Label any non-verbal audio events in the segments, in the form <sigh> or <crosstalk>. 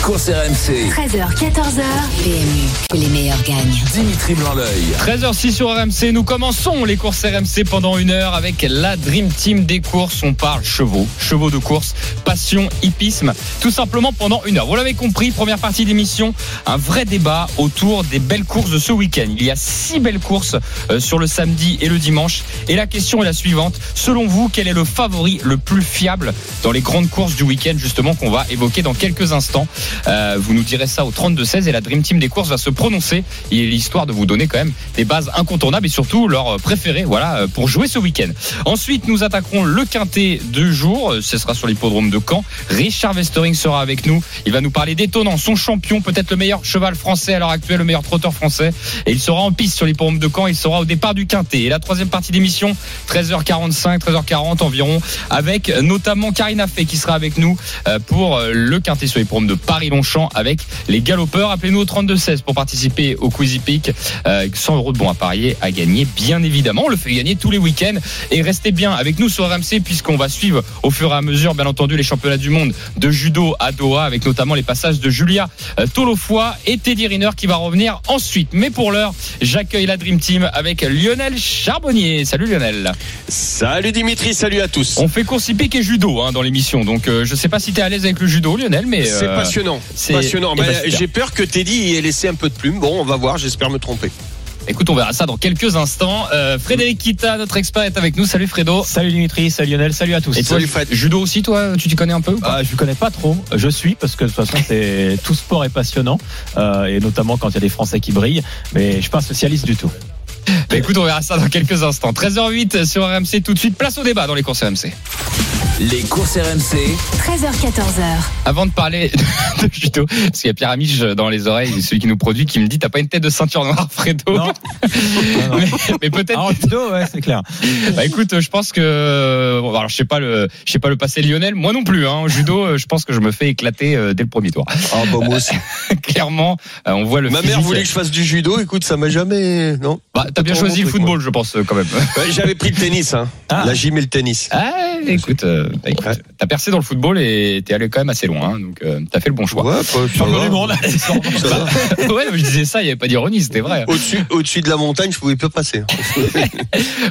Les courses RMC. 13h, 14h. PMU, que les meilleurs gagnent. Dimitri Blanc-L'œil. 13h06 sur RMC, nous commençons les courses RMC pendant une heure avec la Dream Team des courses. On parle chevaux, chevaux de course, passion, hippisme, tout simplement pendant une heure. Vous l'avez compris, première partie d'émission, un vrai débat autour des belles courses de ce week-end. Il y a six belles courses euh, sur le samedi et le dimanche. Et la question est la suivante. Selon vous, quel est le favori le plus fiable dans les grandes courses du week-end, justement, qu'on va évoquer dans quelques instants? Euh, Vous nous direz ça au 32-16 et la Dream Team des courses va se prononcer. Il est l'histoire de vous donner quand même des bases incontournables et surtout leur préféré, voilà, euh, pour jouer ce week-end. Ensuite, nous attaquerons le quintet de jour. Euh, Ce sera sur l'hippodrome de Caen. Richard Westering sera avec nous. Il va nous parler d'étonnant, son champion, peut-être le meilleur cheval français à l'heure actuelle, le meilleur trotteur français. Et il sera en piste sur l'hippodrome de Caen. Il sera au départ du quintet. Et la troisième partie d'émission, 13h45, 13h40 environ, avec notamment Karina Fay qui sera avec nous pour le quintet sur l'hippodrome de Paris-Longchamp avec les galopeurs. Appelez-nous au 32-16 pour participer au Quizy Peak. Euh, 100 euros de bons à parier à gagner, bien évidemment. On le fait gagner tous les week-ends. Et restez bien avec nous sur RMC puisqu'on va suivre au fur et à mesure, bien entendu, les championnats du monde de judo à Doha avec notamment les passages de Julia euh, Tolofoy et Teddy Riner qui va revenir ensuite. Mais pour l'heure, j'accueille la Dream Team avec Lionel Charbonnier. Salut Lionel. Salut Dimitri, salut à tous. On fait course hippique et judo hein, dans l'émission. Donc euh, je sais pas si tu es à l'aise avec le judo Lionel, mais... C'est euh, passionnant. c'est- passionnant. Bah, super. J'ai peur que Teddy y ait laissé un peu de plume. Bon, on va voir, j'espère me tromper. Écoute, on verra ça dans quelques instants. Euh, Frédéric Kita, notre expert, est avec nous. Salut Fredo. Salut Dimitri, salut Lionel, salut à tous. Et toi, Salut, Fred. judo aussi, toi, tu t'y connais un peu ou pas Ah, je ne connais pas trop, je suis parce que de toute façon c'est <laughs> tout sport est passionnant euh, et notamment quand il y a des Français qui brillent, mais je suis pas un spécialiste du tout. Bah, Écoute, on verra ça dans quelques instants. 13h08 sur RMC, tout de suite, place au débat dans les courses RMC. Les courses RMC. 13h, 14h. Avant de parler <laughs> de judo, parce qu'il y a Pierre Amiche dans les oreilles, celui qui nous produit, qui me dit T'as pas une tête de ceinture noire, Fredo Non. <laughs> Non, non. Mais, mais peut-être. Ah, en judo, ouais, c'est clair. <laughs> Bah écoute, je pense que bon, alors je sais pas le je sais pas le passé Lionel, moi non plus hein. En judo, euh, je pense que je me fais éclater euh, dès le premier tour. Ah bah moi aussi. Clairement, euh, on voit le Ma mère voulait que je fasse du judo. Écoute, ça m'a jamais. Non. Bah, t'as bien choisi le football, je pense quand même. Ouais, J'avais pris le tennis. Hein. Ah. La gym et le tennis. Ah, écoute, euh, écoute, Ouais. t'as percé dans le football et t'es allé quand même assez loin, hein, donc euh, t'as fait le bon choix. Ouais, du monde. <laughs> <laughs> Ouais, mais je disais ça, il y avait pas d'ironie, c'était vrai. Au-dessus, au-dessus de la montagne, je pouvais pas passer. <laughs>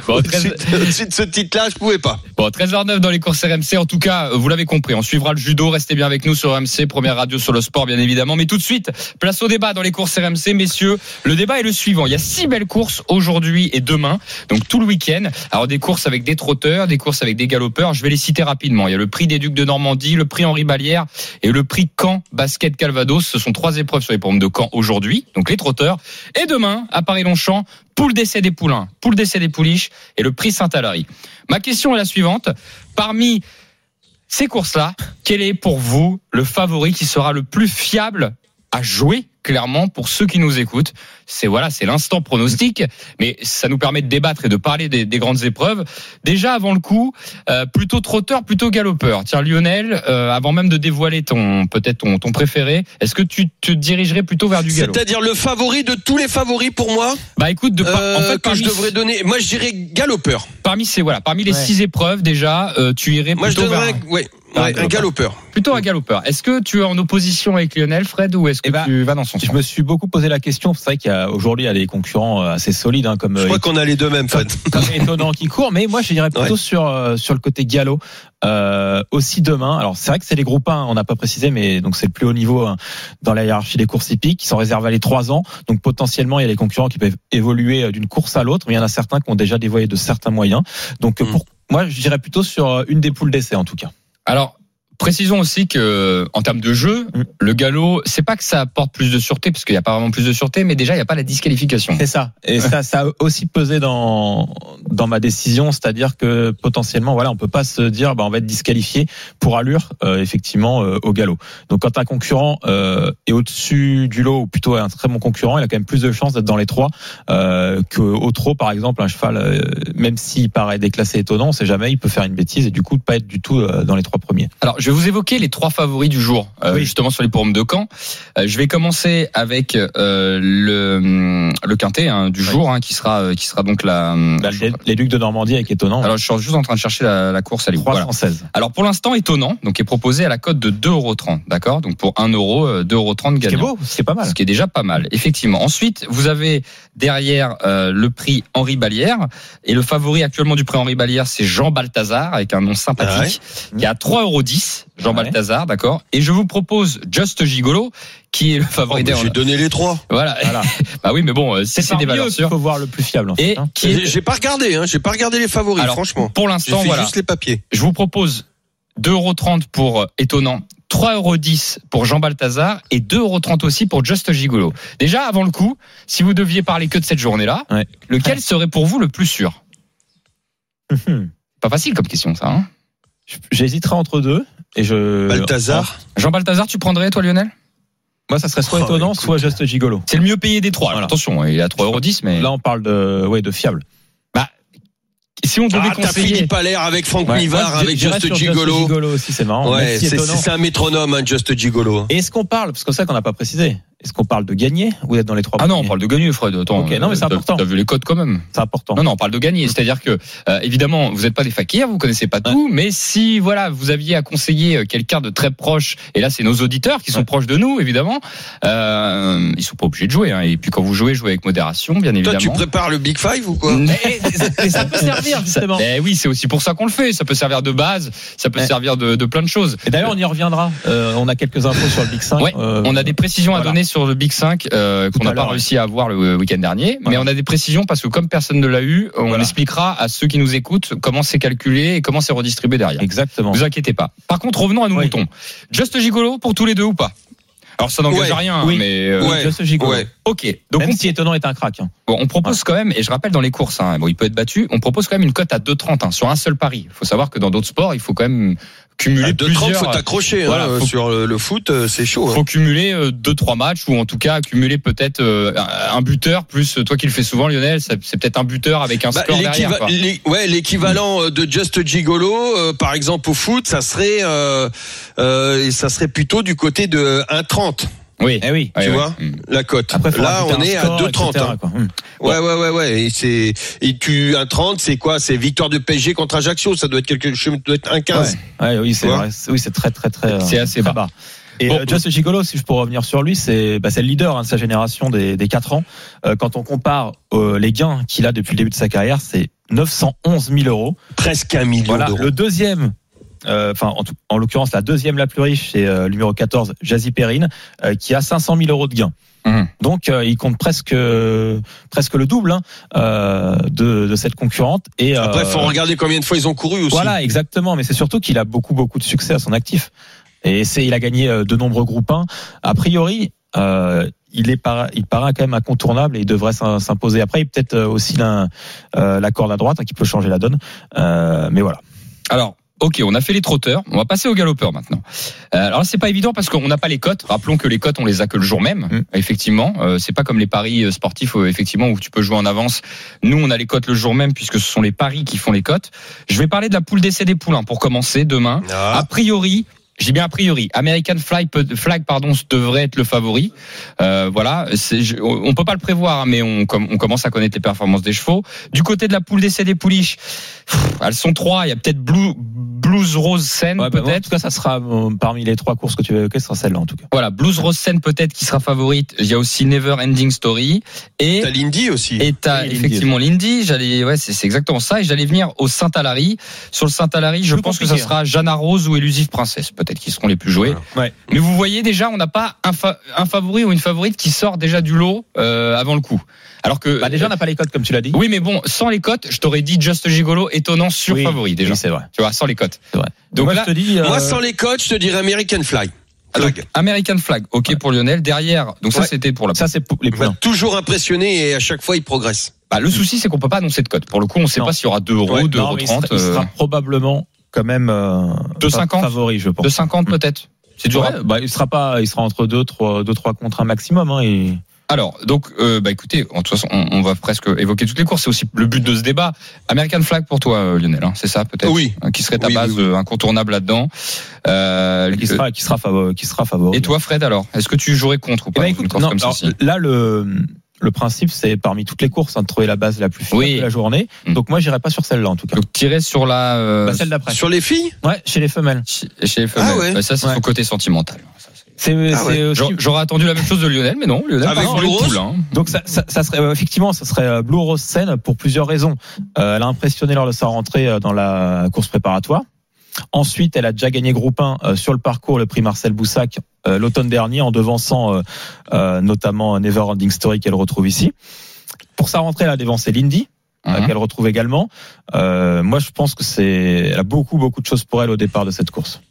Bon, Au-dessus 13 au-dessus de ce titre-là, je pouvais pas. Bon, 13h09 dans les courses RMC. En tout cas, vous l'avez compris, on suivra le judo. Restez bien avec nous sur RMC, première radio sur le sport, bien évidemment. Mais tout de suite, place au débat dans les courses RMC, messieurs. Le débat est le suivant. Il y a six belles courses aujourd'hui et demain, donc tout le week-end. Alors des courses avec des trotteurs, des courses avec des galopeurs. Je vais les citer rapidement. Il y a le prix des Ducs de Normandie, le prix Henri Ballière et le prix Caen Basket Calvados. Ce sont trois épreuves sur les pommes de Caen aujourd'hui, donc les trotteurs. Et demain, à Paris-Longchamp, poule d'essai des poulains, poule d'essai des pouliches et le prix Saint-Alary. Ma question est la suivante. Parmi ces courses-là, quel est pour vous le favori qui sera le plus fiable à jouer clairement pour ceux qui nous écoutent? C'est voilà, c'est l'instant pronostic, mais ça nous permet de débattre et de parler des, des grandes épreuves. Déjà avant le coup, euh, plutôt trotteur, plutôt galopeur. Tiens Lionel, euh, avant même de dévoiler ton peut-être ton, ton préféré, est-ce que tu te dirigerais plutôt vers du galop? C'est-à-dire le favori de tous les favoris pour moi? Bah écoute, de par- euh, en fait que je devrais donner. Moi, je dirais galopeur. parmi ces voilà, parmi les Ouais. six épreuves déjà, euh, tu irais Moi, je plutôt vers ouais, un ouais, un galopeur. galopeur. plutôt un galopeur. Est-ce que tu es en opposition avec Lionel, Fred, ou est-ce que Eh ben, tu vas dans son sens? Je me suis beaucoup posé la question. C'est vrai qu'il y a aujourd'hui il y a des concurrents euh, assez solides hein, comme Je euh, crois qu'on a les deux mêmes, comme étonnant qui court, mais moi je dirais plutôt Ouais. sur euh, sur le côté galop. Euh, aussi demain. Alors c'est vrai que c'est les groupes 1, on n'a pas précisé, mais donc c'est le plus haut niveau hein, dans la hiérarchie des courses hippiques qui sont réservés à les trois ans. Donc potentiellement il y a des concurrents qui peuvent évoluer euh, d'une course à l'autre, mais il y en a certains qui ont déjà dévoyé de certains moyens. Donc euh, Mm. pour moi je dirais plutôt sur euh, une des poules d'essai en tout cas. Alors, précisons aussi que en termes de jeu, Mm. le galop, c'est pas que ça apporte plus de sûreté, parce qu'il n'y a pas vraiment plus de sûreté, mais déjà il n'y a pas la disqualification. C'est ça. Et ça, ça a aussi pesé dans dans ma décision, c'est-à-dire que potentiellement, voilà, on peut pas se dire, bah, on va être disqualifié pour allure, euh, effectivement, euh, au galop. Donc, quand un concurrent euh, est au-dessus du lot, ou plutôt un très bon concurrent, il a quand même plus de chances d'être dans les trois euh, que au trot, par exemple, un cheval, euh, même s'il paraît déclassé étonnant, on sait jamais, il peut faire une bêtise et du coup, de pas être du tout euh, dans les trois premiers. Alors, je je vais vous évoquer les trois favoris du jour, euh, justement sur les forums de Caen. Euh, je vais commencer avec euh, le, hum, le quintet hein, du jour, hein, qui sera qui sera donc la, hum, bah, les, les, Ducs de Normandie avec étonnant. Alors je suis juste en train de chercher la, course à l'époque. Alors pour l'instant étonnant, donc est proposé à la cote de 2,30€, d'accord? Donc pour 1 euro, 2,30€ gagnant. C'est beau, c'est pas mal. Ce qui est déjà pas mal, effectivement. Ensuite, vous avez derrière le prix Henri Balière et le favori actuellement du prix Henri Balière, c'est Jean Balthazar avec un nom sympathique ah ouais. qui a 3,10€ Jean ouais. Balthazar, d'accord. Et je vous propose Just Gigolo, qui est le oh, favori J'ai donné les trois. Voilà. <laughs> bah oui, mais bon, euh, c'est des valeurs sûres. Il faut voir le plus fiable. Et hein. j'ai pas regardé, hein. j'ai pas regardé les favoris, franchement. Pour l'instant, voilà. Juste les papiers. Je vous propose 2,30€ pour euh, étonnant, 3,10€ pour Jean Balthazar et 2,30€ aussi pour Just Gigolo. Déjà, avant le coup, si vous deviez parler que de cette journée-là, lequel serait pour vous le plus sûr? Hum, hum. Pas facile comme question, ça. Hein? J'hésiterai entre deux. Et je. Balthazar. Jean Balthazar, tu prendrais, toi, Lionel? Moi, ça serait soit Oh, étonnant, écoute. soit juste gigolo. C'est le mieux payé des trois. Voilà. Attention, il est à 3,10€, mais Là, on parle de, ouais, de fiable. si on devait Ah, t'as conseiller... Philippe Allaire avec Franck Ouais. Nivard, avec Just Gigolo. Gigolo aussi, c'est marrant. Ouais, c'est un métronome, hein, Just Gigolo. Et est-ce qu'on parle, parce que c'est ça qu'on n'a pas précisé, est-ce qu'on parle de gagner ou d'être dans les trois Ah non, on parle de gagner, Fred. Attends, Ok, non, mais c'est important. T'as vu les codes quand même C'est important. Non, non, on parle de gagner. C'est-à-dire que, euh, évidemment, vous n'êtes pas des fakirs, vous connaissez pas tout, mais si, voilà, vous aviez à conseiller euh, quelqu'un de très proche, et là, c'est nos auditeurs qui sont Ouais. proches de nous, évidemment, euh, ils sont pas obligés de jouer. Hein. Et puis, quand vous jouez, jouez avec modération, bien Toi, évidemment. tu prépares le Big Five ou quoi? <laughs> Mais- ça peut servir, <laughs> justement. Ça- ben oui, c'est aussi pour ça qu'on le fait. Ça peut servir de base, ça peut Ouais. servir de, de plein de choses. Et d'ailleurs, on y reviendra. Euh, on a quelques infos sur le Big 5. Ouais, Euh, On a des précisions à donner sur le Big 5 euh, qu'on à n'a pas réussi à avoir le week-end dernier, mais on a des précisions parce que comme personne ne l'a eu, on Voilà. expliquera à ceux qui nous écoutent comment c'est calculé et comment c'est redistribué derrière. Exactement. Vous inquiétez pas. Par contre, revenons à nos Oui. moutons. Just Gigolo pour tous les deux ou pas? Alors ça n'engage Ouais. rien, Oui. mais euh, Ouais. Juste Gigolo. Ouais. ok. Donc Même on, si étonnant est un crack. hein. bon, on propose quand même, et je rappelle dans les courses, hein, bon, il peut être battu, on propose quand même une cote à 2,30 hein, sur un seul pari. Il faut savoir que dans d'autres sports, il faut quand même cumuler 2,30, plusieurs. faut t'accrocher. Voilà, hein, faut- Sur le, le foot, euh, c'est chaud. hein. faut cumuler euh, deux trois matchs ou en tout cas cumuler peut-être euh, un buteur plus euh, toi qui le fais souvent Lionel c'est peut-être un buteur avec un Bah, score derrière quoi. ouais, l'équivalent euh, de Just Gigolo, euh, par exemple au foot, ça serait, euh, euh, ça serait plutôt du côté de 1,30 oui Eh oui. Tu ouais. vois Mm. la cote. Là, on un est à score, 2,30. etc., hein. quoi. Hum. Ouais, ouais, ouais, ouais. Et c'est et tu 1,30, c'est quoi? C'est victoire de PSG contre Ajaccio. Ça doit être quelque chose, doit être 1,15. Ouais, oui, c'est vrai. Oui, c'est très, très, très. C'est assez très bas. Et Bon. euh, Just Gigolo, si je peux revenir sur lui, c'est bah, c'est le leader hein, de sa génération des, des 4 ans. Euh, quand on compare euh, les gains qu'il a depuis le début de sa carrière, c'est 911 000 euros. Presque un million Voilà, d'euros. le deuxième. Euh, Enfin, en, en l'occurrence, la deuxième la plus riche, c'est euh, le numéro 14, Jazzy Perrine, euh, qui a 500 000 euros de gains. Mhm. Donc, euh, il compte presque presque le double hein, euh, de, de cette concurrente. Et Après, euh, faut regarder combien de fois ils ont couru aussi. voilà, exactement. Mais c'est surtout qu'il a beaucoup, beaucoup de succès à son actif. Et c'est, il a gagné euh, de nombreux groupes 1. A priori, euh, il est para- il paraît quand même incontournable et il devrait s'im- s'imposer. Après, il peut-être euh, aussi la, euh, la corde à droite hein, qui peut changer la donne. Euh, mais voilà. alors Ok, on a fait les trotteurs. On va passer aux galopeurs maintenant. Euh, alors là, c'est pas évident parce qu'on n'a pas les cotes. Rappelons que les cotes, on les a que le jour même. Mm. Effectivement, euh, c'est pas comme les paris euh, sportifs, euh, effectivement, où tu peux jouer en avance. Nous, on a les cotes le jour même puisque ce sont les paris qui font les cotes. Je vais parler de la poule d'essai des poulains pour commencer demain. A Ah, priori, je dis bien a priori, American Flag, Flag pardon, devrait être le favori. Euh, voilà, je- on peut pas le prévoir, hein, mais on, on commence à connaître les performances des chevaux. Du côté de la poule d'essai des pouliches, pff, elles sont trois. Il y a peut-être Blue, Blues Rose Sen, Ouais, bah, en peut-être. tout cas, ça sera euh, parmi les trois courses que tu veux évoquer, ce sera celle-là en tout cas. Voilà, Blues Rose Sen peut-être qui sera favorite. Il y a aussi Never Ending Story et t'as Lindy aussi. et t'as Oui, effectivement Lindy, j'allais, ouais, c'est c'est exactement ça. Et j'allais venir au Saint-Alary. Sur le Saint-Alary, je Plus pense que ça sera Jana Rose ou Élusive Princesse, peut-être qui seront les plus joués. Ouais. Mais vous voyez déjà, on n'a pas un, fa- un favori ou une favorite qui sort déjà du lot euh, avant le coup. Alors que Bah, déjà, on n'a pas les codes comme tu l'as dit. oui, mais bon, sans les cotes, je t'aurais dit Just Gigolo étonnant sur Oui, favori déjà. oui, c'est vrai. Tu vois, sans les cotes. C'est vrai. Donc Moi, là, je te dis. euh, Moi, sans les coachs, je te dirais American donc, Flag. American Flag, ok pour Lionel. Derrière, donc ça c'était pour la. ça, c'est pour les poulains. toujours impressionné et à chaque fois il progresse. Bah, le souci c'est qu'on peut pas annoncer de cote. Pour le coup, on sait Non. pas s'il y aura 2 euros, Ouais, 2 Non, euros mais il sera, 30, il sera euh, probablement quand même euh, 2,50? favori, je pense. 2,50 peut-être. C'est dur. Ouais, bah, il sera pas, il sera entre deux, trois, deux, trois contre un maximum. Hein, et Alors, donc, euh, bah écoutez, en toute façon, on, on va presque évoquer toutes les courses. C'est aussi le but de ce débat. American Flag pour toi, euh, Lionel, hein, c'est ça peut-être Oui. Hein, Qui serait ta Oui, base oui, oui. euh, incontournable là-dedans euh, Qui sera, qui sera favori, qui sera favori. Et toi, Fred, alors Est-ce que tu jouerais contre ou pas ben, dans une écoute, course non, comme alors, celle-ci là, le, le principe, c'est parmi toutes les courses, hein, de trouver la base la plus fine Oui. de la journée. Mm. Donc moi, j'irai pas sur celle-là en tout cas. Donc, tirer sur la. euh, Bah, celle d'après. Sur les filles? Ouais, chez les femelles. chez chez les femelles. Ah ouais. Bah, ça, c'est Ouais. son côté sentimental. C'est- Ah ouais. J'aurais- attendu la même chose de Lionel, mais non, Lionel Avec Blue Rose hein. Donc ça, ça, ça serait euh, effectivement, ça serait euh, Blue Rose Seine pour plusieurs raisons. Euh, elle a impressionné lors de sa rentrée dans la course préparatoire. Ensuite, elle a déjà gagné groupe 1 euh, sur le parcours le prix Marcel Boussac l'automne dernier en devançant euh, euh, notamment Never Ending Story qu'elle retrouve ici. Pour sa rentrée, elle a dévancé l'Indy. Mhm. qu'elle retrouve également. Euh, moi, je pense que c'est, elle a beaucoup, beaucoup de choses pour elle au départ de cette course.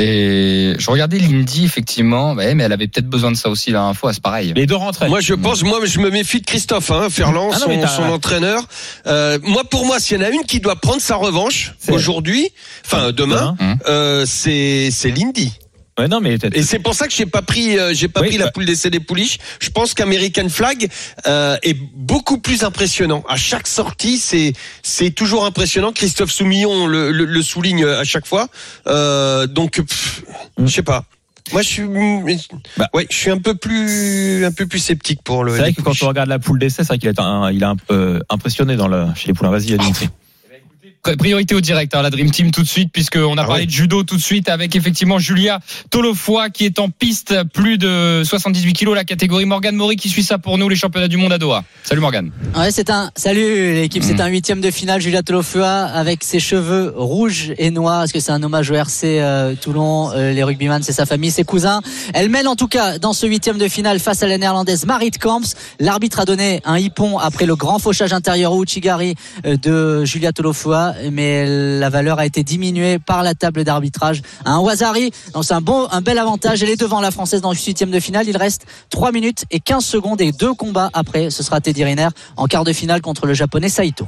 Et je regardais l'Indy, effectivement, ouais, mais elle avait peut-être besoin de ça aussi la dernière fois, c'est pareil. Les deux rentrées. Moi, je pense, moi, je me méfie de Christophe, hein, Ferland, Ah son, son entraîneur. Euh, moi, pour moi, s'il y en a une qui doit prendre sa revanche aujourd'hui, enfin demain, Hein euh, c'est c'est l'Indy. Ouais, non, mais Et c'est pour ça que j'ai pas pris, euh, j'ai pas Oui, pris la bah- poule d'essai des pouliches. Je pense qu'American Flag euh, est beaucoup plus impressionnant. À chaque sortie, c'est c'est toujours impressionnant. Christophe Soumillon le, le, le souligne à chaque fois. Euh, donc, Mm. je sais pas. Moi, je suis, Bah. ouais, je suis un peu plus, un peu plus sceptique pour le. C'est vrai que quand on regarde la poule d'essai, c'est vrai qu'il est un, il a un peu impressionné dans le, chez les poulains. Vas-y, Dimitri. Priorité au direct, hein, la Dream Team tout de suite, puisqu'on a Ah parlé ouais. de judo tout de suite avec effectivement Julia Tolofoy qui est en piste, plus de 78 kilos, la catégorie Morgan Mori qui suit ça pour nous, les championnats du monde à Doha. Salut Morgan. Ouais, c'est un salut l'équipe, c'est Mm. un huitième de finale. Julia Tolofua avec ses cheveux rouges et noirs. Est-ce que c'est un hommage au RC euh, Toulon euh, Les rugbyman, c'est sa famille, ses cousins? Elle mène en tout cas dans ce huitième de finale face à la néerlandaise Marit Kamps. L'arbitre a donné un hippon après le grand fauchage intérieur au Uchigari euh, de Julia Mais la valeur a été diminuée par la table d'arbitrage un Wazari. Donc c'est un bon, un bel avantage. Elle est devant la française dans le huitième de finale. Il reste 3 minutes et 15 secondes et deux combats après. Ce sera Teddy Riner en quart de finale contre le japonais Saito.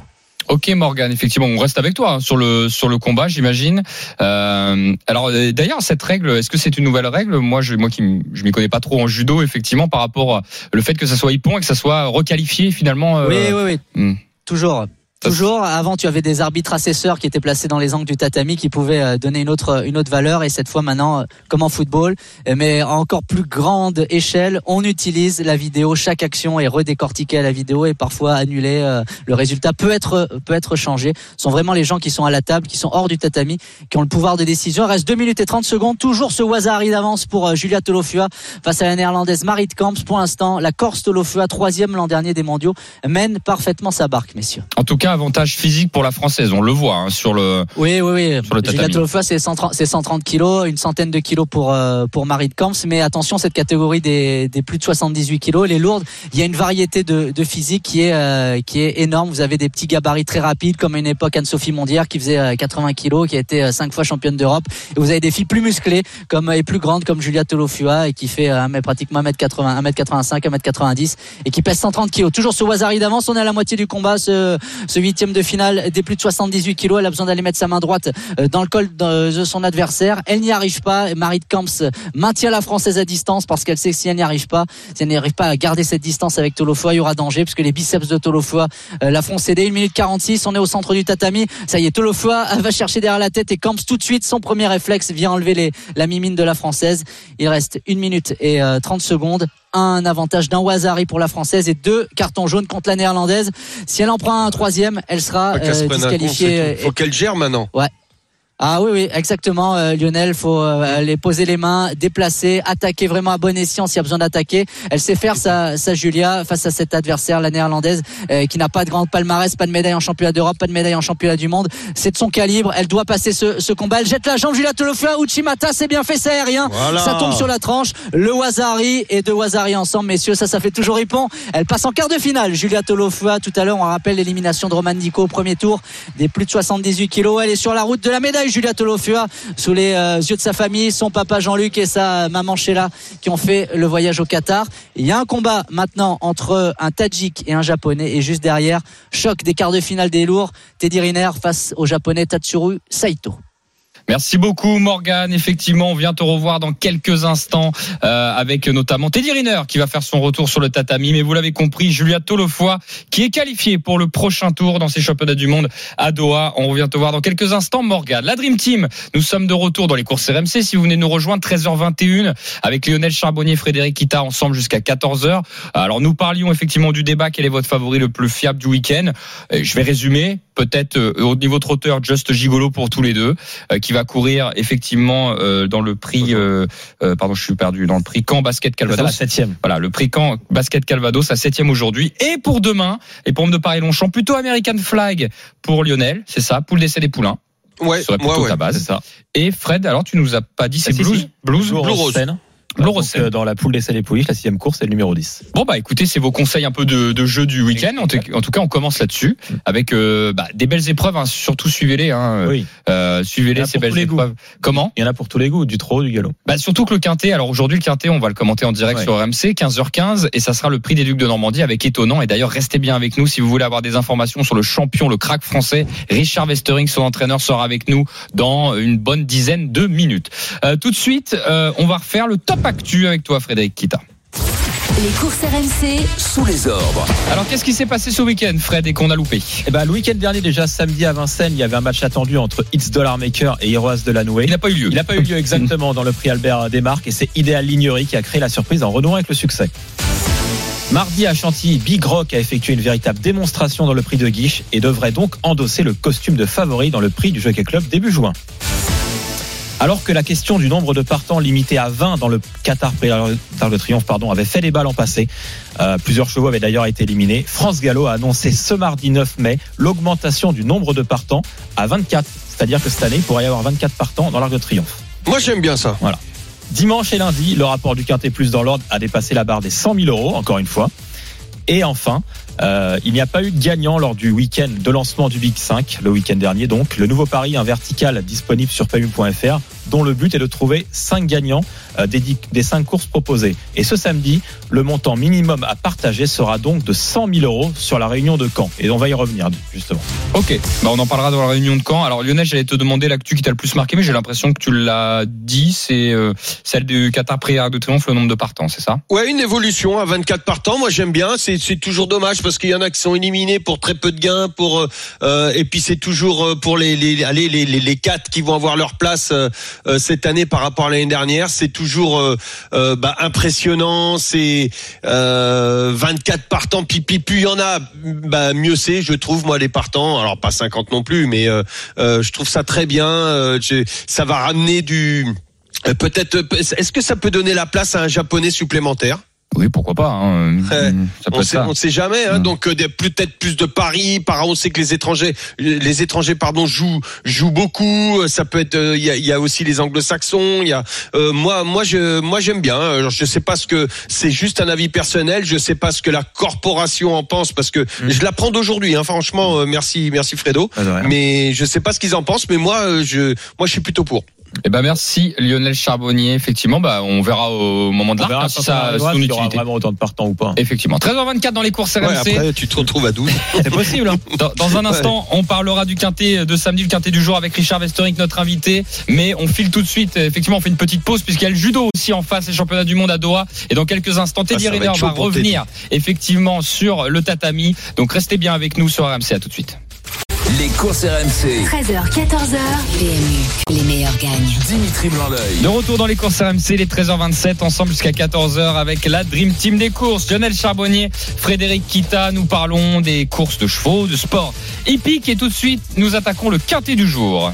Ok Morgan, effectivement, on reste avec toi hein, sur le sur le combat, j'imagine. Euh, alors euh, d'ailleurs cette règle, est-ce que c'est une nouvelle règle? Moi, je moi qui je m'y connais pas trop en judo, effectivement, par rapport le fait que ça soit hippon et que ça soit requalifié finalement. euh, Oui, oui, oui. hmm. Toujours. Toujours. Avant, tu avais des arbitres assesseurs qui étaient placés dans les angles du tatami qui pouvaient euh, donner une autre, une autre valeur. Et cette fois, maintenant, euh, comme en football, euh, mais à encore plus grande échelle, on utilise la vidéo. Chaque action est redécortiquée à la vidéo et parfois annulée. Le résultat peut être, peut être changé. Ce sont vraiment les gens qui sont à la table, qui sont hors du tatami, qui ont le pouvoir de décision. Il reste 2 minutes et 30 secondes. Toujours ce Wazari d'avance pour Julia Tolofua face à la néerlandaise Marit Kamps. Pour l'instant, la Corse Tolofua, troisième l'an dernier des mondiaux, mène parfaitement sa barque, messieurs. Avantage physique pour la française, on le voit hein, sur le. Oui, oui, oui. Sur le tatami. Tolofua, c'est 130, c'est 130 kilos, une centaine de kilos pour euh, pour Marie de Camps. Mais attention, cette catégorie des, des plus de 78 kilos, elle est lourde. Il y a une variété de, de physique qui est euh, qui est énorme. Vous avez des petits gabarits très rapides, comme à une époque Anne-Sophie Mondière qui faisait euh, 80 kilos, qui a été euh, cinq fois championne d'Europe. Et vous avez des filles plus musclées, comme et plus grandes, comme Julia Tolofua, et qui fait euh, pratiquement 1m80, 1m85, 1m90, et qui pèse 130 kilos. Toujours ce Wazari d'avance. On est à la moitié du combat, ce ce huitième de finale des plus de 78 kilos. Elle a besoin d'aller mettre sa main droite euh, dans le col de de son adversaire. Elle n'y arrive pas. Marie de Camps maintient la française à distance parce qu'elle sait que si elle n'y arrive pas, si elle n'y arrive pas à garder cette distance avec Tolofoa, il y aura danger puisque les biceps de Tolofoa euh, la font céder. 1 minute 46, on est au centre du tatami. Ça y est, Tolofoa va chercher derrière la tête et Camps tout de suite, son premier réflexe vient enlever les, la mimine de la française. Il reste 1 minute et euh, 30 secondes un avantage d'un Wazari pour la française et deux cartons jaunes contre la néerlandaise. Si elle en prend un troisième, elle sera se euh, con, disqualifiée. tout. Faut qu'elle gère maintenant. Ah oui, oui, exactement, euh, Lionel. Faut euh, aller poser les mains, déplacer, attaquer vraiment à bon escient s'il y a besoin d'attaquer. Elle sait faire sa, sa Julia face à cet adversaire, la néerlandaise, euh, qui n'a pas de grande palmarès, pas de médaille en championnat d'Europe, pas de médaille en championnat du monde. C'est de son calibre. Elle doit passer ce, ce combat. Elle jette la jambe, Julia Tolofua, Uchimata, c'est bien fait, c'est aérien. Voilà. Ça tombe sur la tranche. Le Wazari et deux Wazari ensemble, messieurs, ça, ça fait toujours ripon. Elle passe en quart de finale. Julia Tolofua, tout à l'heure, on rappelle l'élimination de Roman Dico au premier tour des plus de 78 kilos. Elle est sur la route de la médaille, Julia Tolofua, sous les euh, yeux de sa famille, son papa Jean-Luc et sa maman Sheila qui ont fait le voyage au Qatar. Il y a un combat maintenant entre un Tadjik et un Japonais et juste derrière, choc des quarts de finale des lourds, Teddy Riner face au Japonais Tatsuru Saito. Merci beaucoup Morgan. Effectivement, on vient te revoir dans quelques instants euh, avec notamment Teddy Riner qui va faire son retour sur le tatami. Mais vous l'avez compris, Julia Tolofoy qui est qualifiée pour le prochain tour dans ces championnats du monde à Doha. On revient te voir dans quelques instants Morgan. La Dream Team, nous sommes de retour dans les courses RMC. Si vous venez nous rejoindre 13h21 avec Lionel Charbonnier, Frédéric Kita ensemble jusqu'à 14h. Alors nous parlions effectivement du débat. Quel est votre favori le plus fiable du week-end? Euh, Je vais résumer. Peut-être euh, au niveau trotteur, Just Gigolo pour tous les deux, euh, qui va courir effectivement euh, dans le prix. euh, euh, pardon, je suis perdu dans le prix Camp Basket C'est la Calvados. septième. Voilà, le prix Camp Basket Calvados à septième aujourd'hui. Et pour demain, les pompes de Paris-Longchamp, plutôt American Flag pour Lionel, c'est ça, poule d'essai des poulains. Ouais, Ce serait plutôt ouais, ta base. C'est ça. Et Fred, alors tu nous as pas dit, c'est Ah, si, Blues. Blues, Blue Rose. Donc, Seine. euh, dans la poule des et pouliches, la sixième course, c'est le numéro 10. Bon bah écoutez, c'est vos conseils un peu de, de jeu du week-end. En, tout- en tout cas, on commence là-dessus avec euh, bah, des belles épreuves. hein. Surtout suivez-les. Hein. Oui. Euh, suivez-les ces belles goûts. épreuves. Comment Il y en a pour tous les goûts, du trot, du galop. Bah surtout que le quintet. Alors aujourd'hui le quintet, on va le commenter en direct Ouais. sur RMC 15h15 et ça sera le prix des Ducs de Normandie avec étonnant. Et d'ailleurs restez bien avec nous si vous voulez avoir des informations sur le champion, le crack français. Richard Westering, son entraîneur, sera avec nous dans une bonne dizaine de minutes. Euh, tout de suite, euh, on va refaire le top actu avec toi, Frédéric Kita. Les courses RMC, Sous les ordres. Alors qu'est-ce qui s'est passé ce week-end, Fred, et qu'on a loupé? Eh ben, le week-end dernier, déjà, samedi à Vincennes, il y avait un match attendu entre It's Dollar Maker et Heroes de la Nouée. Il n'a pas eu lieu. Il n'a pas eu lieu <laughs> exactement dans le prix Albert Desmarques et c'est Idéal Lignerie qui a créé la surprise en renouant avec le succès. Mardi à Chantilly, Big Rock a effectué une véritable démonstration dans le prix de Guiche et devrait donc endosser le costume de favori dans le prix du Jockey Club début juin. Alors que la question du nombre de partants limité à 20 dans le Qatar Prix d'Arc de Triomphe pardon, avait fait débat l'an passé, euh, plusieurs chevaux avaient d'ailleurs été éliminés. France Gallo a annoncé ce mardi 9 mai l'augmentation du nombre de partants à 24. C'est-à-dire que cette année, il pourrait y avoir 24 partants dans l'Arc de Triomphe. Moi, j'aime bien ça. Dimanche et lundi, le rapport du Quintet Plus dans l'ordre a dépassé la barre des 100 000 euros, encore une fois. Et enfin, euh, il n'y a pas eu de gagnant lors du week-end de lancement du Big 5, le week-end dernier donc. Le nouveau pari, un vertical disponible sur payu.fr, dont le but est de trouver 5 gagnants des, dix- des 5 courses proposées. Et ce samedi, le montant minimum à partager sera donc de 100 000 euros sur la réunion de Caen. Et on va y revenir, justement. Ok, bah on en parlera dans la réunion de Caen. Alors Lionel, j'allais te demander l'actu qui t'a le plus marqué, mais j'ai l'impression que tu l'as dit, c'est euh, celle du Qatar Prix Arc de Triomphe, le nombre de partants, c'est ça? Ouais, une évolution à 24 partants. Moi, j'aime bien. C'est c'est toujours dommage parce qu'il y en a qui sont éliminés pour très peu de gains. Pour euh, euh, et puis c'est toujours euh, pour les les allez, les les les quatre qui vont avoir leur place euh, euh, cette année par rapport à l'année dernière. C'est toujours euh, euh, bah, impressionnant. C'est euh, 24 partants. Puis puis plus il y en a, bah, mieux c'est. Je trouve moi les partants. Alors pas 50 non plus, mais euh, euh, je trouve ça très bien. Euh, ça va ramener du euh, Peut-être. Est-ce que ça peut donner la place à un japonais supplémentaire? Oui, pourquoi pas. hein. Ouais. Ça peut on sait, ça. on sait jamais. Hein. Donc euh, peut-être plus de paris. Par on sait que les étrangers, les étrangers pardon jouent jouent beaucoup. Euh, Ça peut être. euh, Il y, a, y a aussi les Anglo-Saxons. Il y a. euh, moi moi je moi j'aime bien. Alors, je sais pas ce que c'est juste un avis personnel. Je sais pas ce que la corporation en pense parce que Mm. je l'apprends d'aujourd'hui. Hein, franchement, euh, merci merci Fredo. Mais je sais pas ce qu'ils en pensent. Mais moi euh, je moi je suis plutôt pour. Eh ben merci Lionel Charbonnier. Effectivement, bah on verra au moment de l'arc hein, si ça a son il y aura utilité. vraiment autant de partants ou pas. Effectivement. 13h24 dans les courses Ouais, RMC. après tu te retrouves à 12. <laughs> C'est possible. Hein. <laughs> Dans, dans un instant, on parlera du quintet de samedi, le quintet du jour avec Richard Westering, notre invité. Mais on file tout de suite. Effectivement, on fait une petite pause puisqu'il y a le judo aussi en face, les championnats du monde à Doha. Et dans quelques instants, Teddy Ah, va va revenir effectivement sur le tatami. Donc restez bien avec nous sur RMC. À tout de suite. Les courses RMC. 13h, 14h, PMU, les meilleurs gagnent. Dimitri Blanc-L'œil. De retour dans les courses RMC, les 13h27, ensemble jusqu'à 14h avec la Dream Team des courses. Lionel Charbonnier, Frédéric Kita, nous parlons des courses de chevaux, de sport hippique. Et tout de suite, nous attaquons le quintet du jour.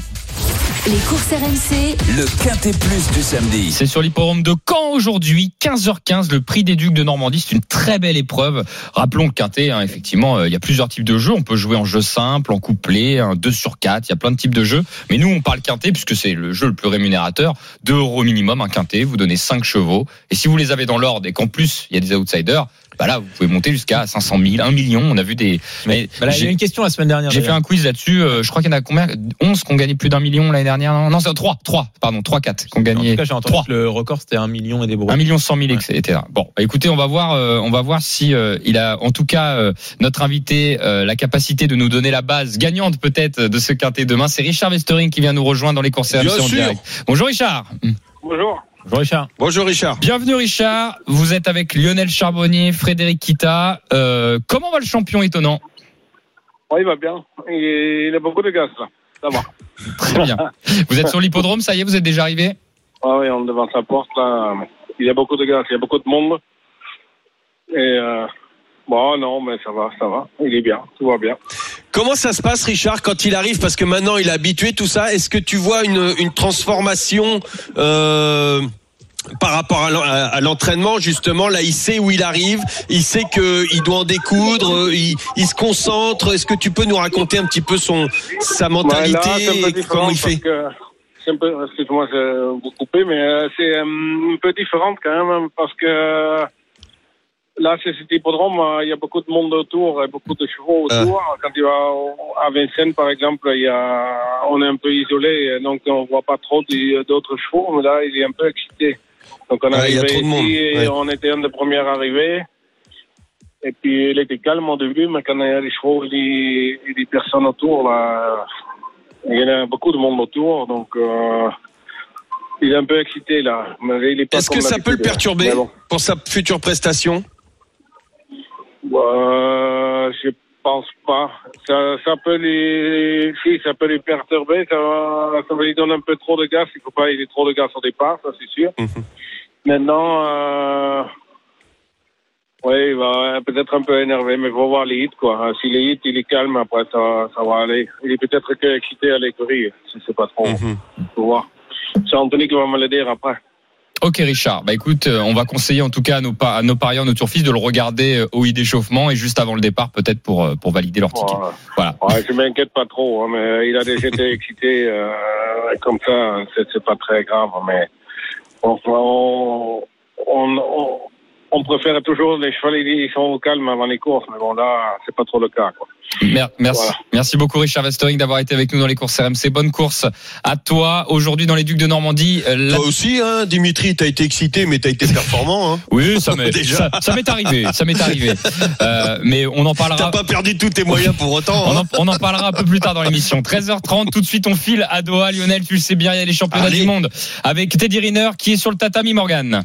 Les courses RMC, Le Quintet Plus du samedi. C'est sur l'hipporome de Caen aujourd'hui, 15h15, le prix des Ducs de Normandie. C'est une très belle épreuve. Rappelons le quintet, hein, effectivement, euh, il y a plusieurs types de jeux. On peut jouer en jeu simple, en couplet, un 2 sur 4, il y a plein de types de jeux. Mais nous, on parle quintet puisque c'est le jeu le plus rémunérateur. 2 euros minimum, un quintet, vous donnez 5 chevaux. Et si vous les avez dans l'ordre et qu'en plus, il y a des outsiders, bah là, vous pouvez monter jusqu'à 500 000, 1 million. On a vu des. Mais, bah là, il y a j'ai- une question la semaine dernière. j'ai fait un quiz là-dessus. euh, je crois qu'il y en a combien 11 qui ont gagné plus d'un million l'année dernière. Non, non c'est 3, 3, pardon, 3, 4 qui ont En gagné. tout cas, j'ai entendu Trois. que le record c'était un million et des brouilles. 1 million 100 000, etc. Bon, bah, écoutez, on va voir, euh, on va voir si euh, il a, en tout cas, euh, notre invité, euh, la capacité de nous donner la base gagnante peut-être de ce quintet demain. C'est Richard Westering qui vient nous rejoindre dans les Bien en direct. Bonjour Richard. Bonjour. Bonjour Richard. Bonjour Richard. Bienvenue Richard. Vous êtes avec Lionel Charbonnier, Frédéric Kita. Euh, comment va le champion étonnant? Ouais, il va bien. Il, il a beaucoup de gaz, là. Ça va. <laughs> Très bien. Vous êtes sur l'hippodrome, ça y est, vous êtes déjà arrivé? Ah oui, on est devant sa porte, là. Il y a beaucoup de gaz, il y a beaucoup de monde. Et, euh, bon, non, mais ça va, ça va. Il est bien, tout va bien. Comment ça se passe, Richard, quand il arrive Parce que maintenant, il est habitué, tout ça. Est-ce que tu vois une, une transformation euh, par rapport à l'en- à à l'entraînement, justement Là, il sait où il arrive. Il sait qu'il doit en découdre. Il, il se concentre. Est-ce que tu peux nous raconter un petit peu son sa Ouais, mentalité là, et différent comment il fait que c'est un peu, excuse-moi, je vous couper, mais euh, c'est euh, un peu différent quand même parce que là, c'est cet hippodrome, euh, il y a beaucoup de monde autour et beaucoup de chevaux Ah. autour. Quand tu vas à Vincennes, par exemple, il y a, on est un peu isolé, donc on voit pas trop des- d'autres chevaux, mais là, il est un peu excité. Donc on est Ouais, il y a arrivé ici et ouais. on était un des premiers arrivés. Et puis il était calme au début, mais quand il y a les chevaux et les personnes autour, là, il y a beaucoup de monde autour, donc euh, il est un peu excité là. Est Est-ce que ça peut le perturber bon. pour sa future prestation? Euh, je pense pas. Ça, ça peut les, si, ça peut les perturber. Ça, va- ça va lui donner un peu trop de gaz. Il faut pas, il ait trop de gaz au départ, ça c'est sûr. Mhm. Maintenant, euh, oui, il va peut-être un peu énervé, mais il faut voir les hits, quoi. Si les hits, il est calme, après ça, ça va aller. Il est peut-être que excité à l'écurie. Je sais pas trop. Mhm. Faut voir. C'est Anthony qui va me le dire après. Ok Richard, bah écoute, euh, on va conseiller en tout cas à nos, à nos parieurs, nos turfistes de le regarder euh, au i d'échauffement et juste avant le départ peut-être pour, euh, pour valider leur ticket. Voilà. Voilà. Ouais, je m'inquiète pas trop, hein, mais il a déjà été excité euh, comme ça, c'est, pas très grave, mais on, on, on, on, on préfère toujours les chevaux, ils sont au calme avant les courses, mais bon là, c'est pas trop le cas. Quoi. Mer- Merci, Voilà. merci beaucoup Richard Westering d'avoir été avec nous dans les courses RMC. Bonne course à toi aujourd'hui dans les Ducs de Normandie. Euh, la- Toi aussi, hein, Dimitri, t'as été excité, mais t'as été performant. Hein. Oui, ça m'est <laughs> Déjà. ça, ça m'est arrivé, ça m'est arrivé. <laughs> Euh, mais on en T'as parlera. pas perdu tous tes moyens pour autant. On hein. en, on en parlera un peu plus tard dans l'émission. 13h30, tout de suite on file à Doha. Lionel, tu le sais bien, il y a les championnats Allez. du monde avec Teddy Riner qui est sur le tatami Morgan.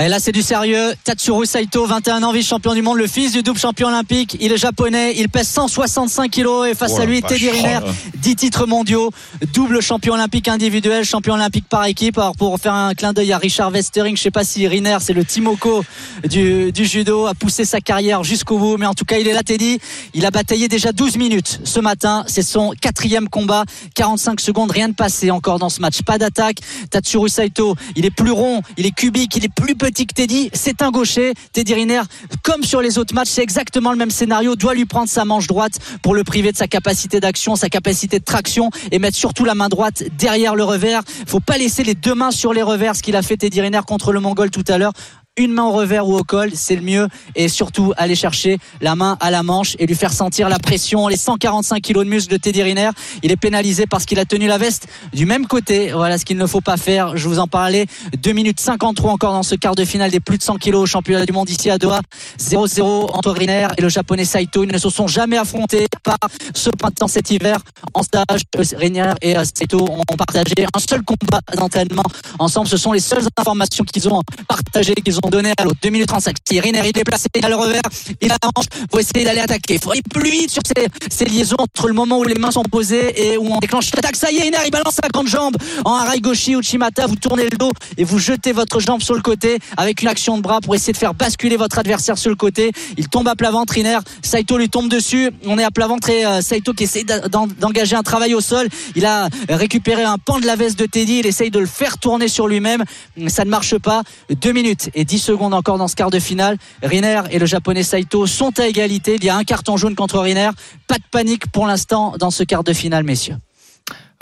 Et là, c'est du sérieux. Tatsuro Saito, 21 ans, vice-champion du monde, le fils du double champion olympique. Il est japonais, il pèse 165 kilos et face Oh à lui. Teddy Riner, 10 titres mondiaux, double champion olympique individuel, champion olympique par équipe. Alors, pour faire un clin d'œil à Richard Westering, je sais pas si Riner, c'est le Timoko du, du judo, a poussé sa carrière jusqu'au bout, mais en tout cas, il est là, Teddy. Il a bataillé déjà 12 minutes ce matin. C'est son quatrième combat. 45 secondes, rien de passé encore dans ce match. Pas d'attaque. Tatsuro Saito, il est plus rond, il est cubique, il est plus petit que Teddy. C'est un gaucher. Teddy Riner, comme sur les autres matchs, c'est exactement le même scénario. Doit lui prendre sa manche droite pour le priver de sa capacité d'action, sa capacité de traction et mettre surtout la main droite derrière le revers. Faut pas laisser les deux mains sur les revers, ce qu'il a fait Teddy Riner contre le Mongol tout à l'heure une main au revers ou au col, c'est le mieux. Et surtout, aller chercher la main à la manche et lui faire sentir la pression, les 145 kilos de muscle de Teddy Riner. Il est pénalisé parce qu'il a tenu la veste du même côté. Voilà ce qu'il ne faut pas faire. Je vous en parlais. 2 minutes 53 encore dans ce quart de finale des plus de 100 kilos au championnat du monde ici à Doha. 0-0 entre Riner et le japonais Saito. Ils ne se sont jamais affrontés par ce printemps, cet hiver. En stage, Riner et euh, Saito ont partagé un seul combat d'entraînement ensemble. Ce sont les seules informations qu'ils ont partagées, qu'ils ont données à l'autre. 2 minutes 35. Si Riner il est placé, il a le revers, il a la essayer d'aller attaquer. Faut aller plus vite sur ces, ces liaisons entre le moment où les mains sont posées et où on déclenche l'attaque. Ça y est, il balance sa grande jambe en Araigoshi Uchimata. Vous tournez le dos et vous jetez votre jambe sur le côté avec une action de bras pour essayer de faire basculer votre adversaire sur le côté. Il tombe à plat ventre, Riner. Saito lui tombe dessus. On est à plat ventre et euh, Saito qui essaie d'engager un travail au sol. Il a récupéré un pan de la veste de Teddy. Il essaye de le faire tourner sur lui-même. Ça ne marche pas. Deux minutes et 10 secondes encore dans ce quart de finale. Riner et le japonais Saito sont à égalité. Il y a un carton jaune contre Riner. Pas de panique pour l'instant dans ce quart de finale, messieurs.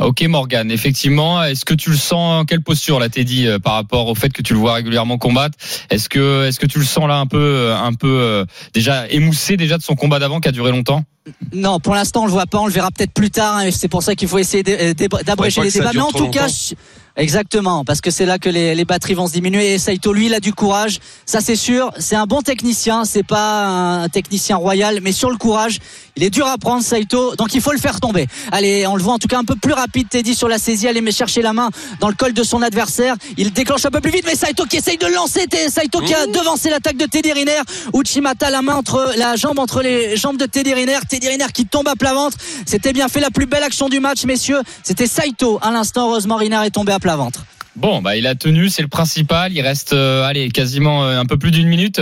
Ok Morgan, effectivement, est-ce que tu le sens en quelle posture là Teddy euh, par rapport au fait que tu le vois régulièrement combattre? Est-ce que est-ce que tu le sens là un peu euh, un peu euh, déjà émoussé déjà de son combat d'avant qui a duré longtemps? Non, pour l'instant, on le voit pas. On le verra peut-être plus tard. hein, c'est pour ça qu'il faut essayer euh, d'abréger les débats. Mais en tout cas, longtemps. Exactement, parce que c'est là que les, les batteries vont se diminuer. Et Saito, lui, il a du courage. Ça, c'est sûr. C'est un bon technicien. C'est pas un technicien royal, mais sur le courage, il est dur à prendre, Saito. Donc, il faut le faire tomber. Allez, on le voit en tout cas un peu plus rapide, Teddy, sur la saisie. Aller me chercher la main dans le col de son adversaire. Il déclenche un peu plus vite, mais Saito qui essaye de lancer. Saito qui a devancé l'attaque de Teddy Riner. Uchimata, la main entre la jambe entre les jambes de Teddy Riner. Teddy Riner qui tombe à plat ventre. C'était bien fait. La plus belle action du match, messieurs. C'était Saito. À l'instant, heureusement, Riner est tombé à plat ventre. Bon, bah il a tenu, c'est le principal. Il reste, euh, allez, quasiment euh, un peu plus d'une minute.